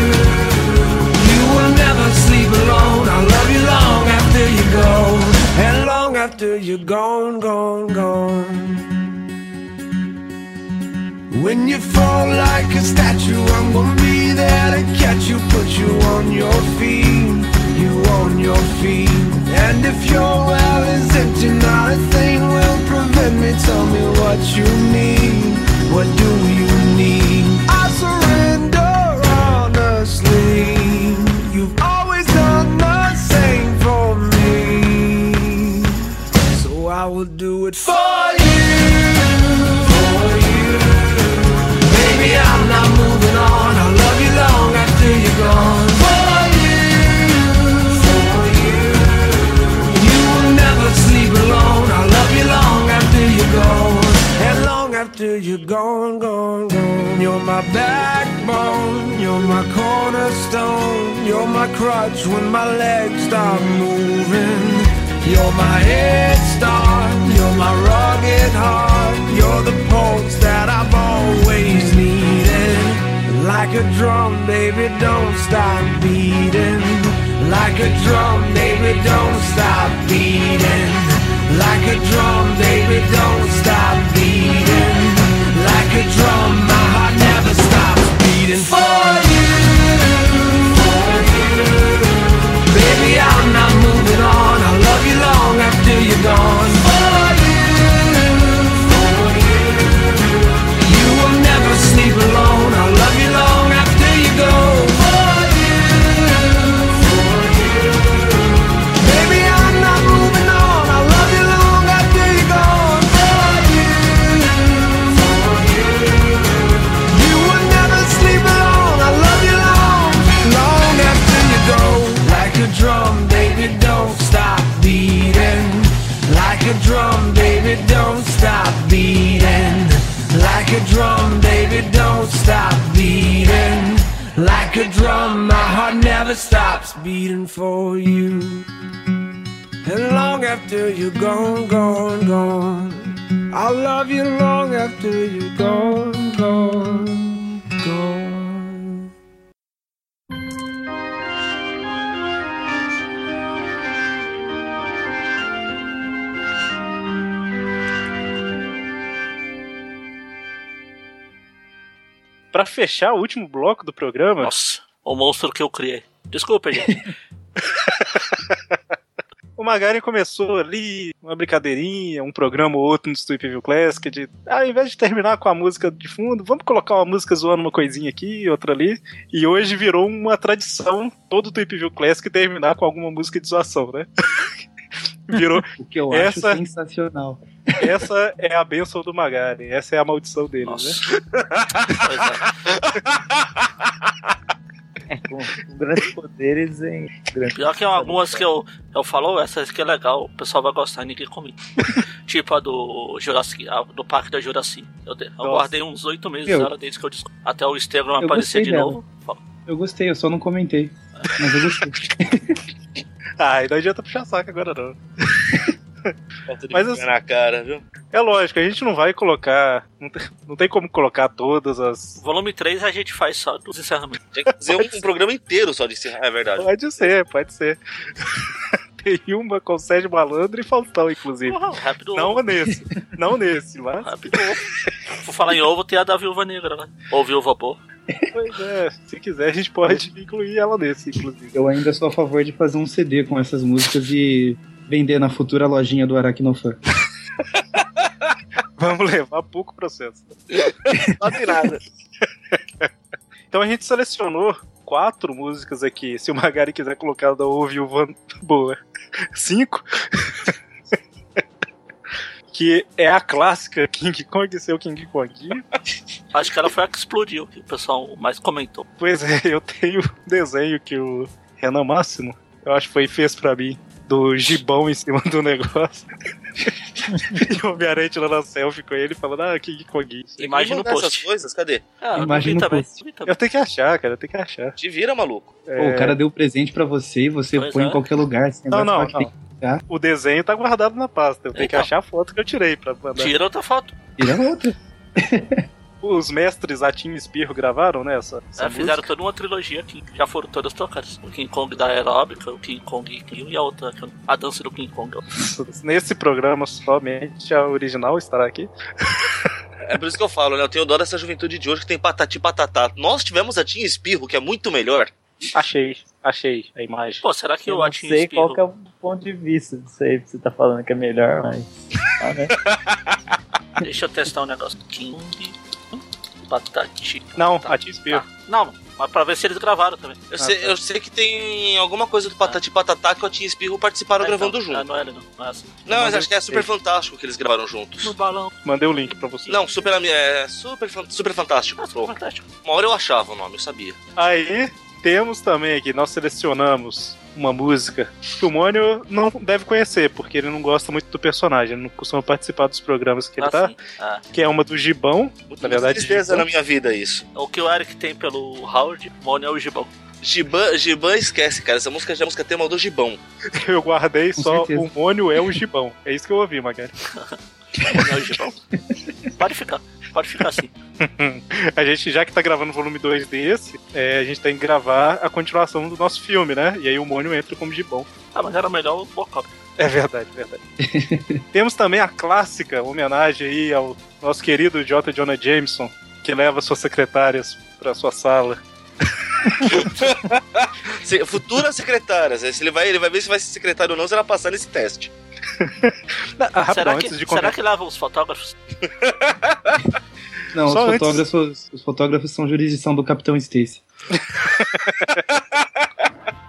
You will never sleep alone. I'll love you long after you're gone. And long after you're gone, gone, gone. When you fall like a statue, I'm gonna be there to catch you, put you on your feet, on your feet. And if your well is empty, not a thing will prevent me. Tell me what you need, what do you need? Backbone. You're my cornerstone. You're my crutch when my legs stop moving. You're my head start. You're my rugged heart. You're the pulse that I've always needed. Like a drum, baby, don't stop beating. Like a drum, baby, don't stop beating. Like a drum, baby, don't stop beating. Like a drum, waiting for stop beating. Like a drum, my heart never stops beating for you. And long after you're gone, gone, gone. I'll love you long after you're gone, gone, gone. Pra fechar o último bloco do programa. Nossa, o monstro que eu criei. Desculpa, gente. O Magari começou ali uma brincadeirinha, um programa ou outro no Street View Classic de, ah, ao invés de terminar com a música de fundo, vamos colocar uma música zoando uma coisinha aqui, outra ali. E hoje virou uma tradição todo Tweep View Classic terminar com alguma música de zoação, né? virou O que eu essa, acho sensacional. essa é a benção do Magari, essa é a maldição dele, né? Com, com grandes poderes em grandes Pior que algumas que eu, eu falo, essa aqui é legal, o pessoal vai gostar, ninguém comigo. tipo a do Jurassic, a do Parque da Jurassic. Eu, eu Nossa. guardei uns oito meses Eu- dela desde que eu descobri. Até o Instagram aparecer de dela. novo. Eu gostei, eu só não comentei. Mas eu gostei. Ah, e não adianta puxar saco agora não. Falta de Mas assim- na cara, viu? É lógico, a gente não vai colocar. Não tem, não tem como colocar todas as. Volume 3 a gente faz só dos encerramentos. Tinha que fazer um, um programa inteiro só de encerrar, é verdade. Pode ser, pode ser. Tem uma com Sérgio Malandro e Faustão, inclusive. rápido não ovo. nesse. Não nesse, mas. Rápido ovo. Vou falar em ovo, tem a da Viúva Negra, né? Ou Viúva Boa. Pois é, se quiser a gente pode incluir ela nesse, inclusive. Eu ainda sou a favor de fazer um CD com essas músicas e vender na futura lojinha do Aracnofan. Vamos levar pouco processo. Não tem nada. Então a gente selecionou quatro músicas aqui. Se o Magari quiser colocar da O Viúva Boa. Cinco. Que é a clássica King Kong seu King Kong. Acho que ela foi a que explodiu, que o pessoal mais comentou. Pois é, eu tenho um desenho que o Renan Máximo, eu acho que foi fez pra mim, do gibão em cima do negócio. e o Homem-Aranha tirando a selfie com ele falando, ah, King Kong. Imagina no post. essas coisas, cadê? Ah, Imagina o também. post. Eu tenho que achar, cara, eu tenho que achar. Te vira, maluco. Pô, o cara deu presente pra você e você Pois põe é. em qualquer lugar. Esse Não, não, não. que tirar. O desenho tá guardado na pasta. Eu tenho que Então. achar a foto que eu tirei pra mandar. Tira outra foto. Tira outra. Os mestres Atim e Espirro gravaram, né? Essa, essa É, fizeram toda uma trilogia que já foram todas tocadas. O King Kong da aeróbica, o King Kong e a outra, que a dança do King Kong. Nesse programa somente a original estará aqui. É por isso que eu falo, né? Eu tenho dó dessa juventude de hoje que tem patati patatá. Nós tivemos a Tim Espirro, que é muito melhor. Achei, achei a imagem. Pô, será que Eu o não sei qual que é o ponto de vista disso aí, que você tá falando que é melhor, mas. Ah, né? Deixa eu testar um negócio. King... Patati. Não, Atim e Espirro. Não, mas pra ver se eles gravaram também. Eu, sei, eu sei que tem alguma coisa do patati patatá que o Tim Espirro participaram gravando Ah, junto. não é, não. Não é assim. Não, mas acho que é super fantástico que eles gravaram juntos. No balão. Mandei o link pra você. Não, super, é, super, super fantástico. Pô, fantástico. Uma hora eu achava o nome, eu sabia. Aí temos também aqui, nós selecionamos uma música que o Mônio não deve conhecer, porque ele não gosta muito do personagem, ele não costuma participar dos programas que ele Ah, tá. Ah. Que é uma do Gibão, na verdade. tristeza Gibão. na minha vida isso. O que o Eric tem pelo Howard, Mônio é o Gibão. Giban, Giban esquece, cara. Essa música já é a música tema do Gibão. Eu guardei Com só certeza. o Mônio é o Gibão. É isso que eu ouvi, Magari. Mônio é o Gibão. Pode ficar, pode ficar assim. a gente, já que tá gravando o volume 2 desse, é, a gente tem que gravar a continuação do nosso filme, né? E aí o Mônio entra como Gibão. Ah, mas era melhor o Bocop. É verdade, verdade. Temos também a clássica homenagem aí ao nosso querido J. Jonah Jameson, que leva suas secretárias pra sua sala. Se- Futuras secretárias. Se ele vai, ele vai ver se vai ser secretário ou não se ela passar nesse teste. Ah, rapidão, será, que, de será que leva os fotógrafos? Não, os Só antes- fotógrafos, os fotógrafos são jurisdição do Capitão Stacy.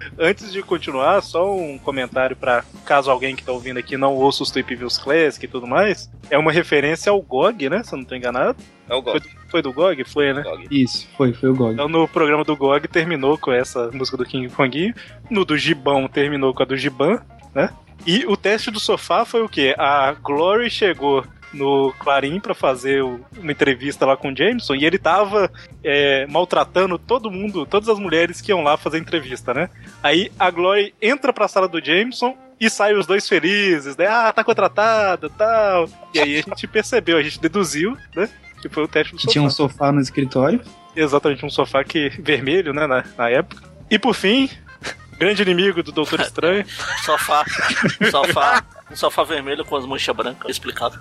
Antes de continuar, só um comentário pra caso alguém que tá ouvindo aqui não ouça os Tweep Views Classic e tudo mais. É uma referência ao GOG, né? Se eu não tô enganado. É o GOG. Foi do, foi do GOG? Foi, né? Isso, foi, foi o GOG. Então no programa do GOG terminou com essa música do King Konguinho. No do Gibão terminou com a do Giban, né? E o teste do sofá foi o quê? A Glory chegou no Clarim pra fazer o- uma entrevista lá com o Jameson e ele tava é, maltratando todo mundo, todas as mulheres que iam lá fazer entrevista, né? Aí a Glory entra pra sala do Jameson e sai os dois felizes, né? Ah, tá contratada tal. E aí a gente percebeu, a gente deduziu, né? Que foi o teste do Que sofá. tinha um sofá no escritório. Exatamente, um sofá que vermelho, né, na, na época. E por fim, grande inimigo do Doutor Estranho. Sofá. Sofá. Um sofá vermelho com as manchas brancas, explicado.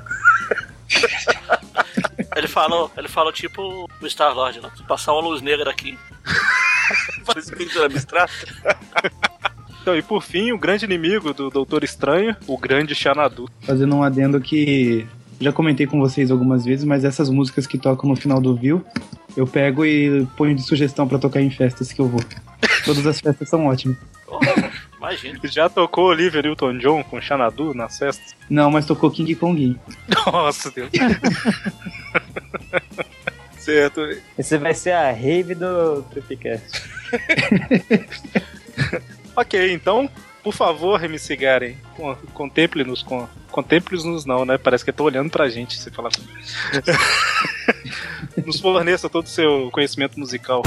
Ele falou, ele falou tipo o Star Lord, né? Se passar uma luz negra aqui. Parece pintura abstrata. Então, e por fim, o grande inimigo do Doutor Estranho, o grande Xanadu. Fazendo um adendo que já comentei com vocês algumas vezes, mas essas músicas que tocam no final do View, eu pego e ponho de sugestão pra tocar em festas que eu vou. Todas as festas são ótimas. Imagina. Já tocou Olivia Newton-John com Xanadu nas festas? Não, mas tocou King Konguinho. Nossa, Deus. certo. Esse vai ser a rave do Tripcast. Ok, então, por favor, MC Garen, con- contemple-nos com. Contemple-nos não, né? Parece que eu tô olhando pra gente se falar. Nos forneça todo o seu conhecimento musical.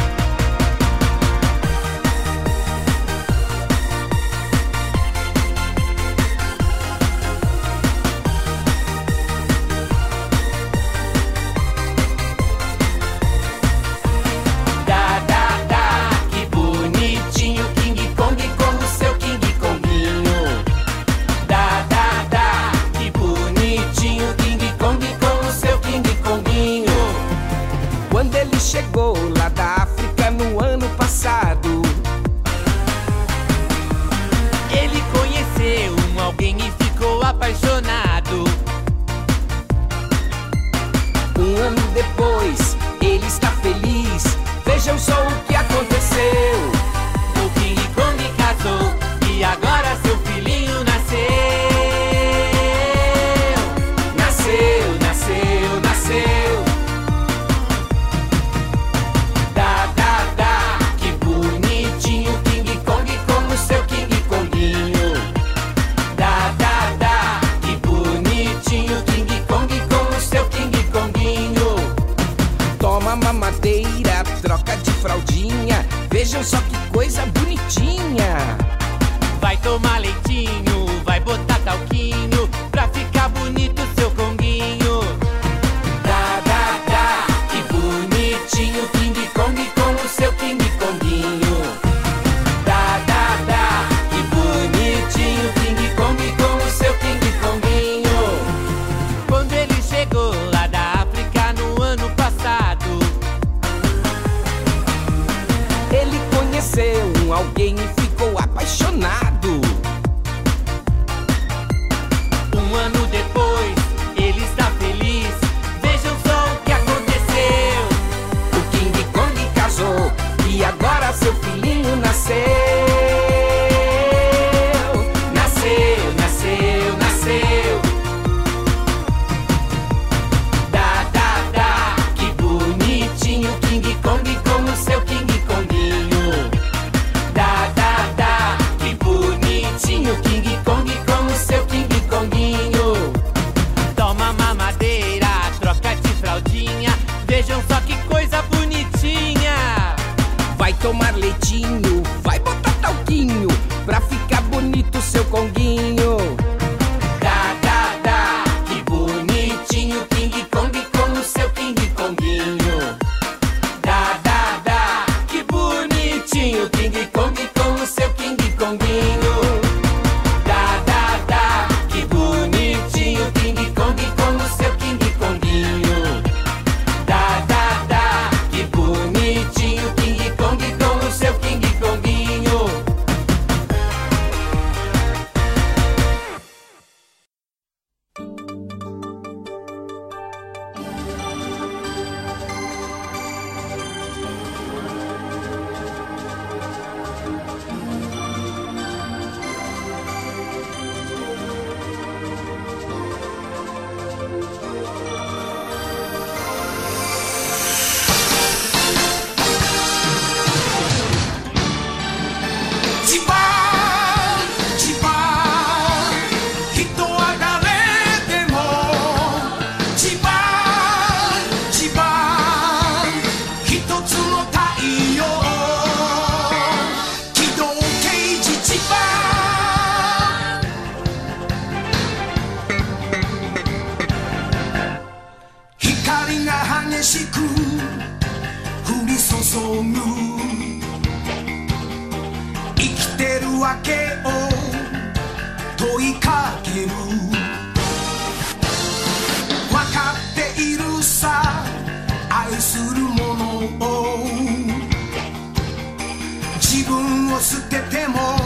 捨てても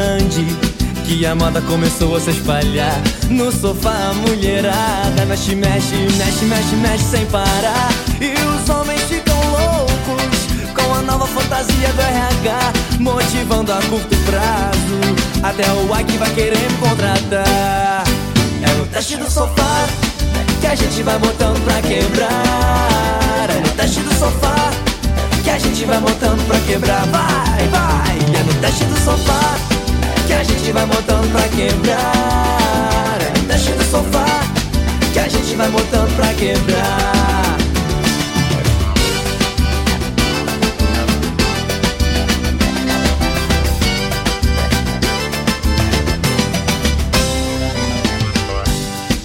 grande que a moda começou a se espalhar. No sofá, a mulherada mexe, mexe, mexe, mexe, mexe sem parar. E os homens ficam loucos com a nova fantasia do RH, motivando a curto prazo. Até o Ike vai querer me contratar. É no teste do sofá que a gente vai botando pra quebrar. É no teste do sofá que a gente vai montando pra quebrar. Vai, vai, é no teste do sofá que a gente vai montando pra quebrar Deixa do sofá Que a gente vai montando pra quebrar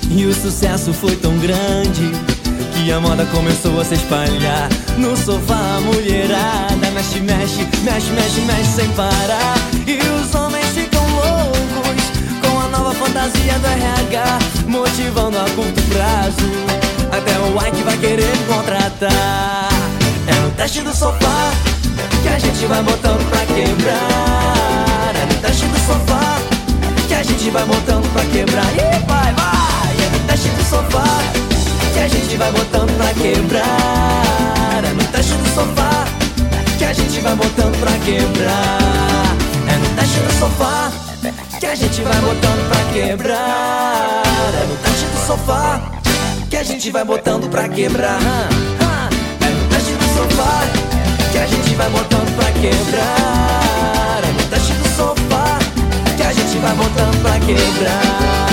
E o sucesso foi tão grande que a moda começou a se espalhar. No sofá, a mulherada mexe, mexe, mexe, mexe, mexe sem parar. E fantasia do RH, motivando a curto prazo. Até o Ike vai querer contratar. É no teste do sofá que a gente vai botando pra quebrar. É no teste do sofá que a gente vai botando pra quebrar. E vai, vai! É no teste do sofá que a gente vai botando pra quebrar. É no teste do sofá que a gente vai botando pra quebrar. É no teste do sofá que a gente vai botando pra quebrar. É no teste do sofá que a gente vai botando pra quebrar. É no teste do sofá que a gente vai botando pra quebrar. É no teste do sofá que a gente vai botando pra quebrar.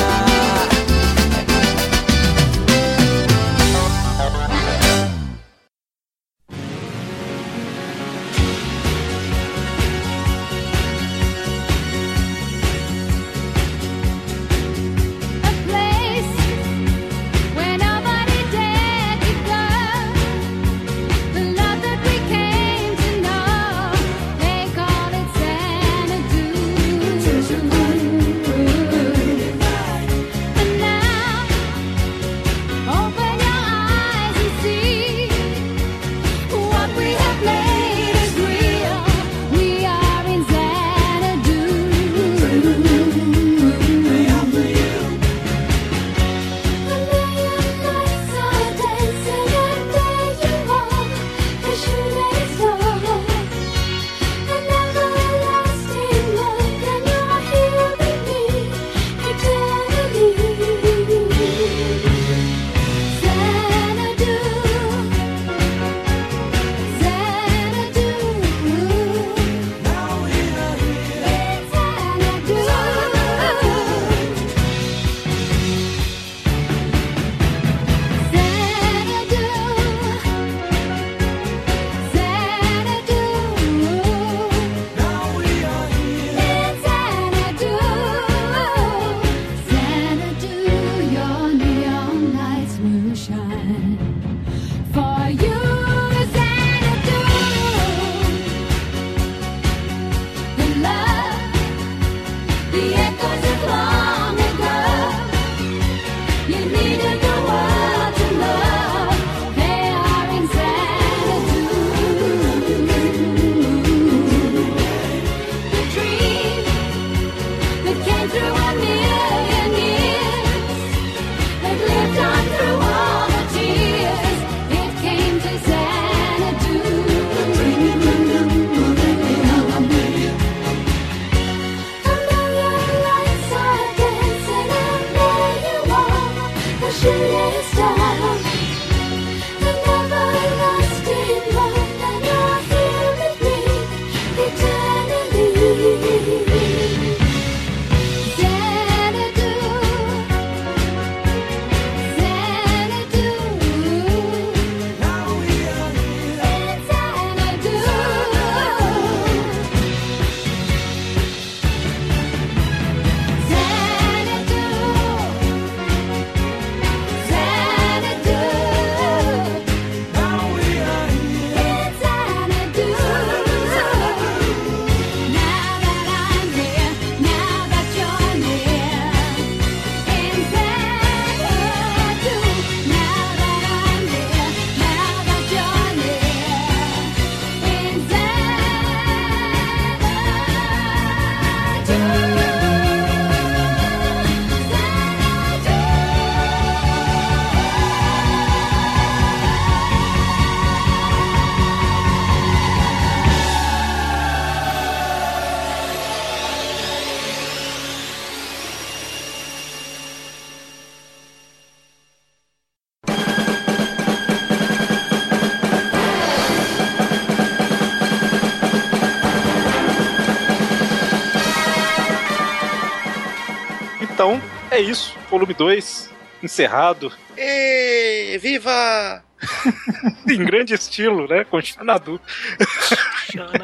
Isso. Volume 2 encerrado. Ê, viva! em grande estilo, né? Com Xanadu.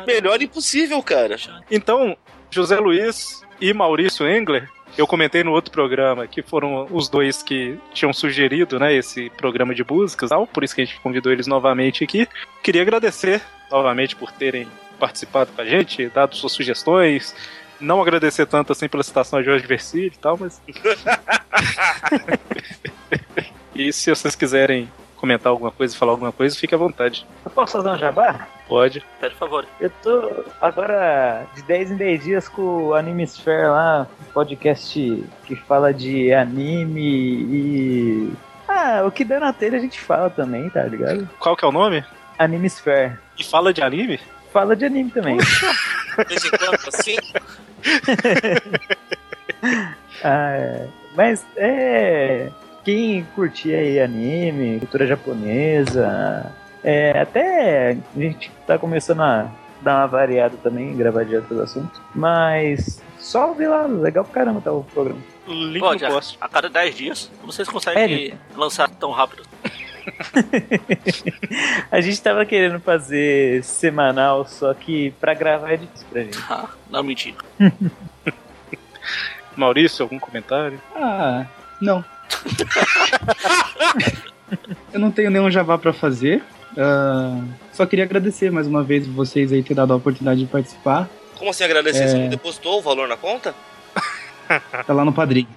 Melhor impossível, cara. Então, José Luiz e Maurício Engler eu comentei no outro programa que foram os dois que tinham sugerido, né, esse programa de músicas, e tal, por isso que a gente convidou eles novamente aqui. Queria agradecer novamente por terem participado com a gente, dado suas sugestões. Não agradecer tanto assim pela citação a Jorge Versili e tal, mas. e se vocês quiserem comentar alguma coisa, falar alguma coisa, fique à vontade. Eu posso fazer um jabá? Pode. Por favor. Eu tô agora de 10 em 10 dias com o Animesphere lá, um podcast que fala de anime e. Ah, o que der na telha a gente fala também, tá ligado? Qual que é o nome? Animesphere. E fala de anime? Fala de anime também. De vez em quando, assim. Ah, é. Mas é. Quem curtir aí anime, cultura japonesa, é, até a gente tá começando a dar uma variada também, gravar de outros assuntos. Mas só ver lá, legal pra caramba tá o programa. Link Pode, no a, post. a cada 10 dias. Como vocês conseguem lançar tão rápido? A gente tava querendo fazer semanal, só que pra gravar é difícil pra gente. Ah, não mentira. Maurício, algum comentário? Ah, não. Eu não tenho nenhum jabá pra fazer. Ah, só queria agradecer mais uma vez vocês aí ter dado a oportunidade de participar. Como assim agradecer? É. Você não depositou o valor na conta? Tá lá no padrinho.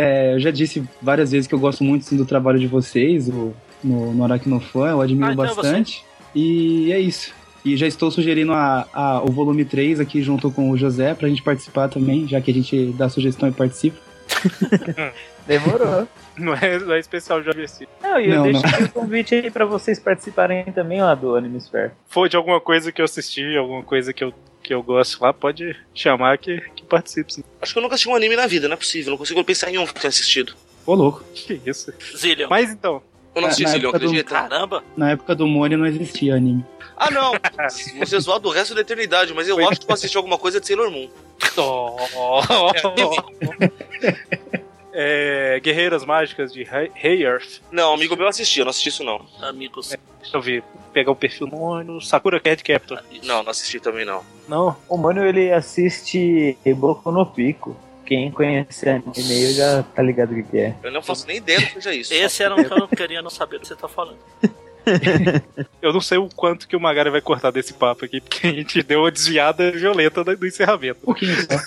É, eu já disse várias vezes que eu gosto muito sim, do trabalho de vocês o- no, no Aracnofan, eu admiro Ah, então é bastante. E é isso. E já estou sugerindo a, a- o volume 3 aqui junto com o José pra gente participar também, já que a gente dá sugestão e participa. Demorou. Não é, não é especial Jorge Versili. Não, e eu Não, deixo não. aqui o convite aí pra vocês participarem também lá do Animesphere. For de alguma coisa que eu assisti, alguma coisa que eu, que eu gosto lá, pode chamar que, que participe sim. Acho que eu nunca assisti um anime na vida, não é possível. Não consigo pensar em um que eu tenha assistido. Ô, louco. Que isso. Zillion. Mas então. Eu não Na- assisti na Zillion, época do- acredita? Caramba. Na época do Mônio não existia anime. Ah, não. Você é zoado do resto da eternidade, mas eu acho que eu assisti alguma coisa de Sailor Moon. É, Guerreiras Mágicas de Earth. Não, amigo meu assistia, eu não assisti isso não. Amigos. Deixa eu ver. Pegar o perfil no Sakura Cat Captor. Não, não assisti também não. Não? O mano ele assiste Boku no Pico. Quem conhece anime já tá ligado o que, que é. Eu não faço nem ideia do que seja isso. Esse era um que eu não queria não saber do que você tá falando. Eu não sei o quanto que o Magari vai cortar desse papo aqui, porque a gente deu uma desviada violenta do do encerramento. Um pouquinho só.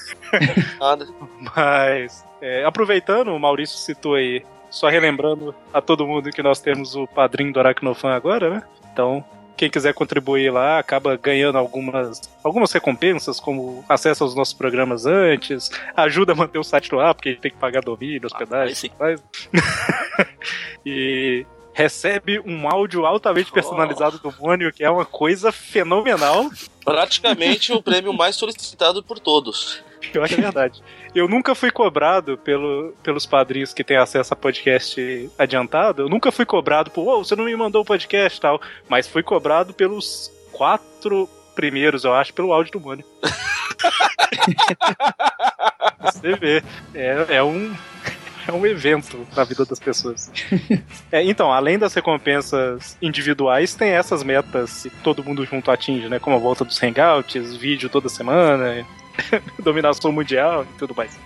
Nada. Mas, é, aproveitando, o Maurício citou aí, só relembrando a todo mundo que nós temos o padrinho do Aracnofan agora, né? Então, quem quiser contribuir lá acaba ganhando algumas, algumas recompensas, como acesso aos nossos programas antes, ajuda a manter o site no ar, porque a gente tem que pagar domínio, hospedagem, mas... e recebe um áudio altamente personalizado do Mônio, que é uma coisa fenomenal. Praticamente o prêmio mais solicitado por todos. Pior que é verdade. Eu nunca fui cobrado pelo, pelos padrinhos que têm acesso a podcast adiantado. Eu nunca fui cobrado por, oh, você não me mandou o podcast e tal. Mas fui cobrado pelos quatro primeiros, eu acho, pelo áudio do Mônio. você vê. É, é um. É um evento na vida das pessoas. É, então, além das recompensas individuais, tem essas metas que todo mundo junto atinge, né? Como a volta dos hangouts, vídeo toda semana, dominação mundial e tudo mais.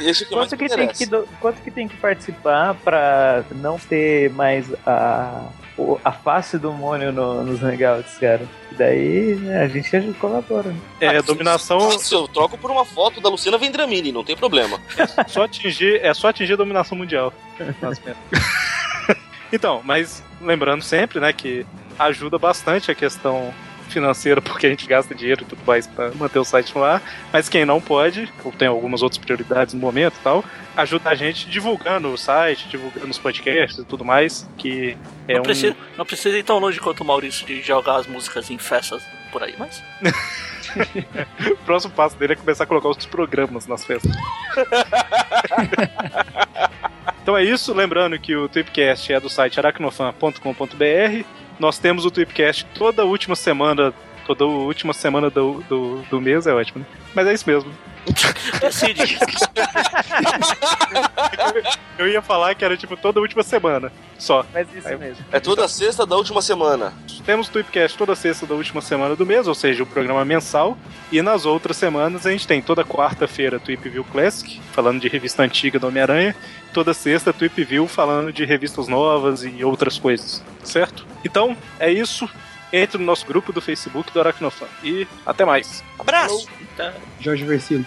Esse que mais Quanto me que, tem que, do- quanto que tem que participar pra não ter mais a, a face do Mônio no- nos hangouts, cara? Daí né, a gente já colabora. Né? É, dominação. Nossa, eu troco por uma foto da Luciana Vendramini, não tem problema. só atingir, é só atingir a dominação mundial. Então, mas lembrando sempre, né, que ajuda bastante a questão financeira, porque a gente gasta dinheiro e tudo mais pra manter o site no ar, mas quem não pode, ou tem algumas outras prioridades no momento e tal, ajuda a gente divulgando o site, divulgando os podcasts e tudo mais, que é não, um... precisa, não precisa ir tão longe quanto o Maurício de jogar as músicas em festas por aí, mas. o próximo passo dele é começar a colocar os programas nas festas. então é isso, lembrando que o Tweepcast é do site aracnofan.com.br. Nós temos o Tweepcast toda última semana, toda última semana do, do, do mês, é ótimo, né? Mas é isso mesmo. Decide. Eu ia falar que era tipo toda última semana. Só. Mas isso mesmo. É toda sexta da última semana. Temos o Tweepcast toda sexta da última semana do mês, ou seja, o programa mensal. E nas outras semanas a gente tem toda quarta-feira Tweep View Classic, falando de revista antiga do Homem-Aranha. Toda sexta Tweep View falando de revistas novas e outras coisas, certo? Então, é isso. Entre no nosso grupo do Facebook do Aracnofan. E até mais. Abraço! Jorge Versilo.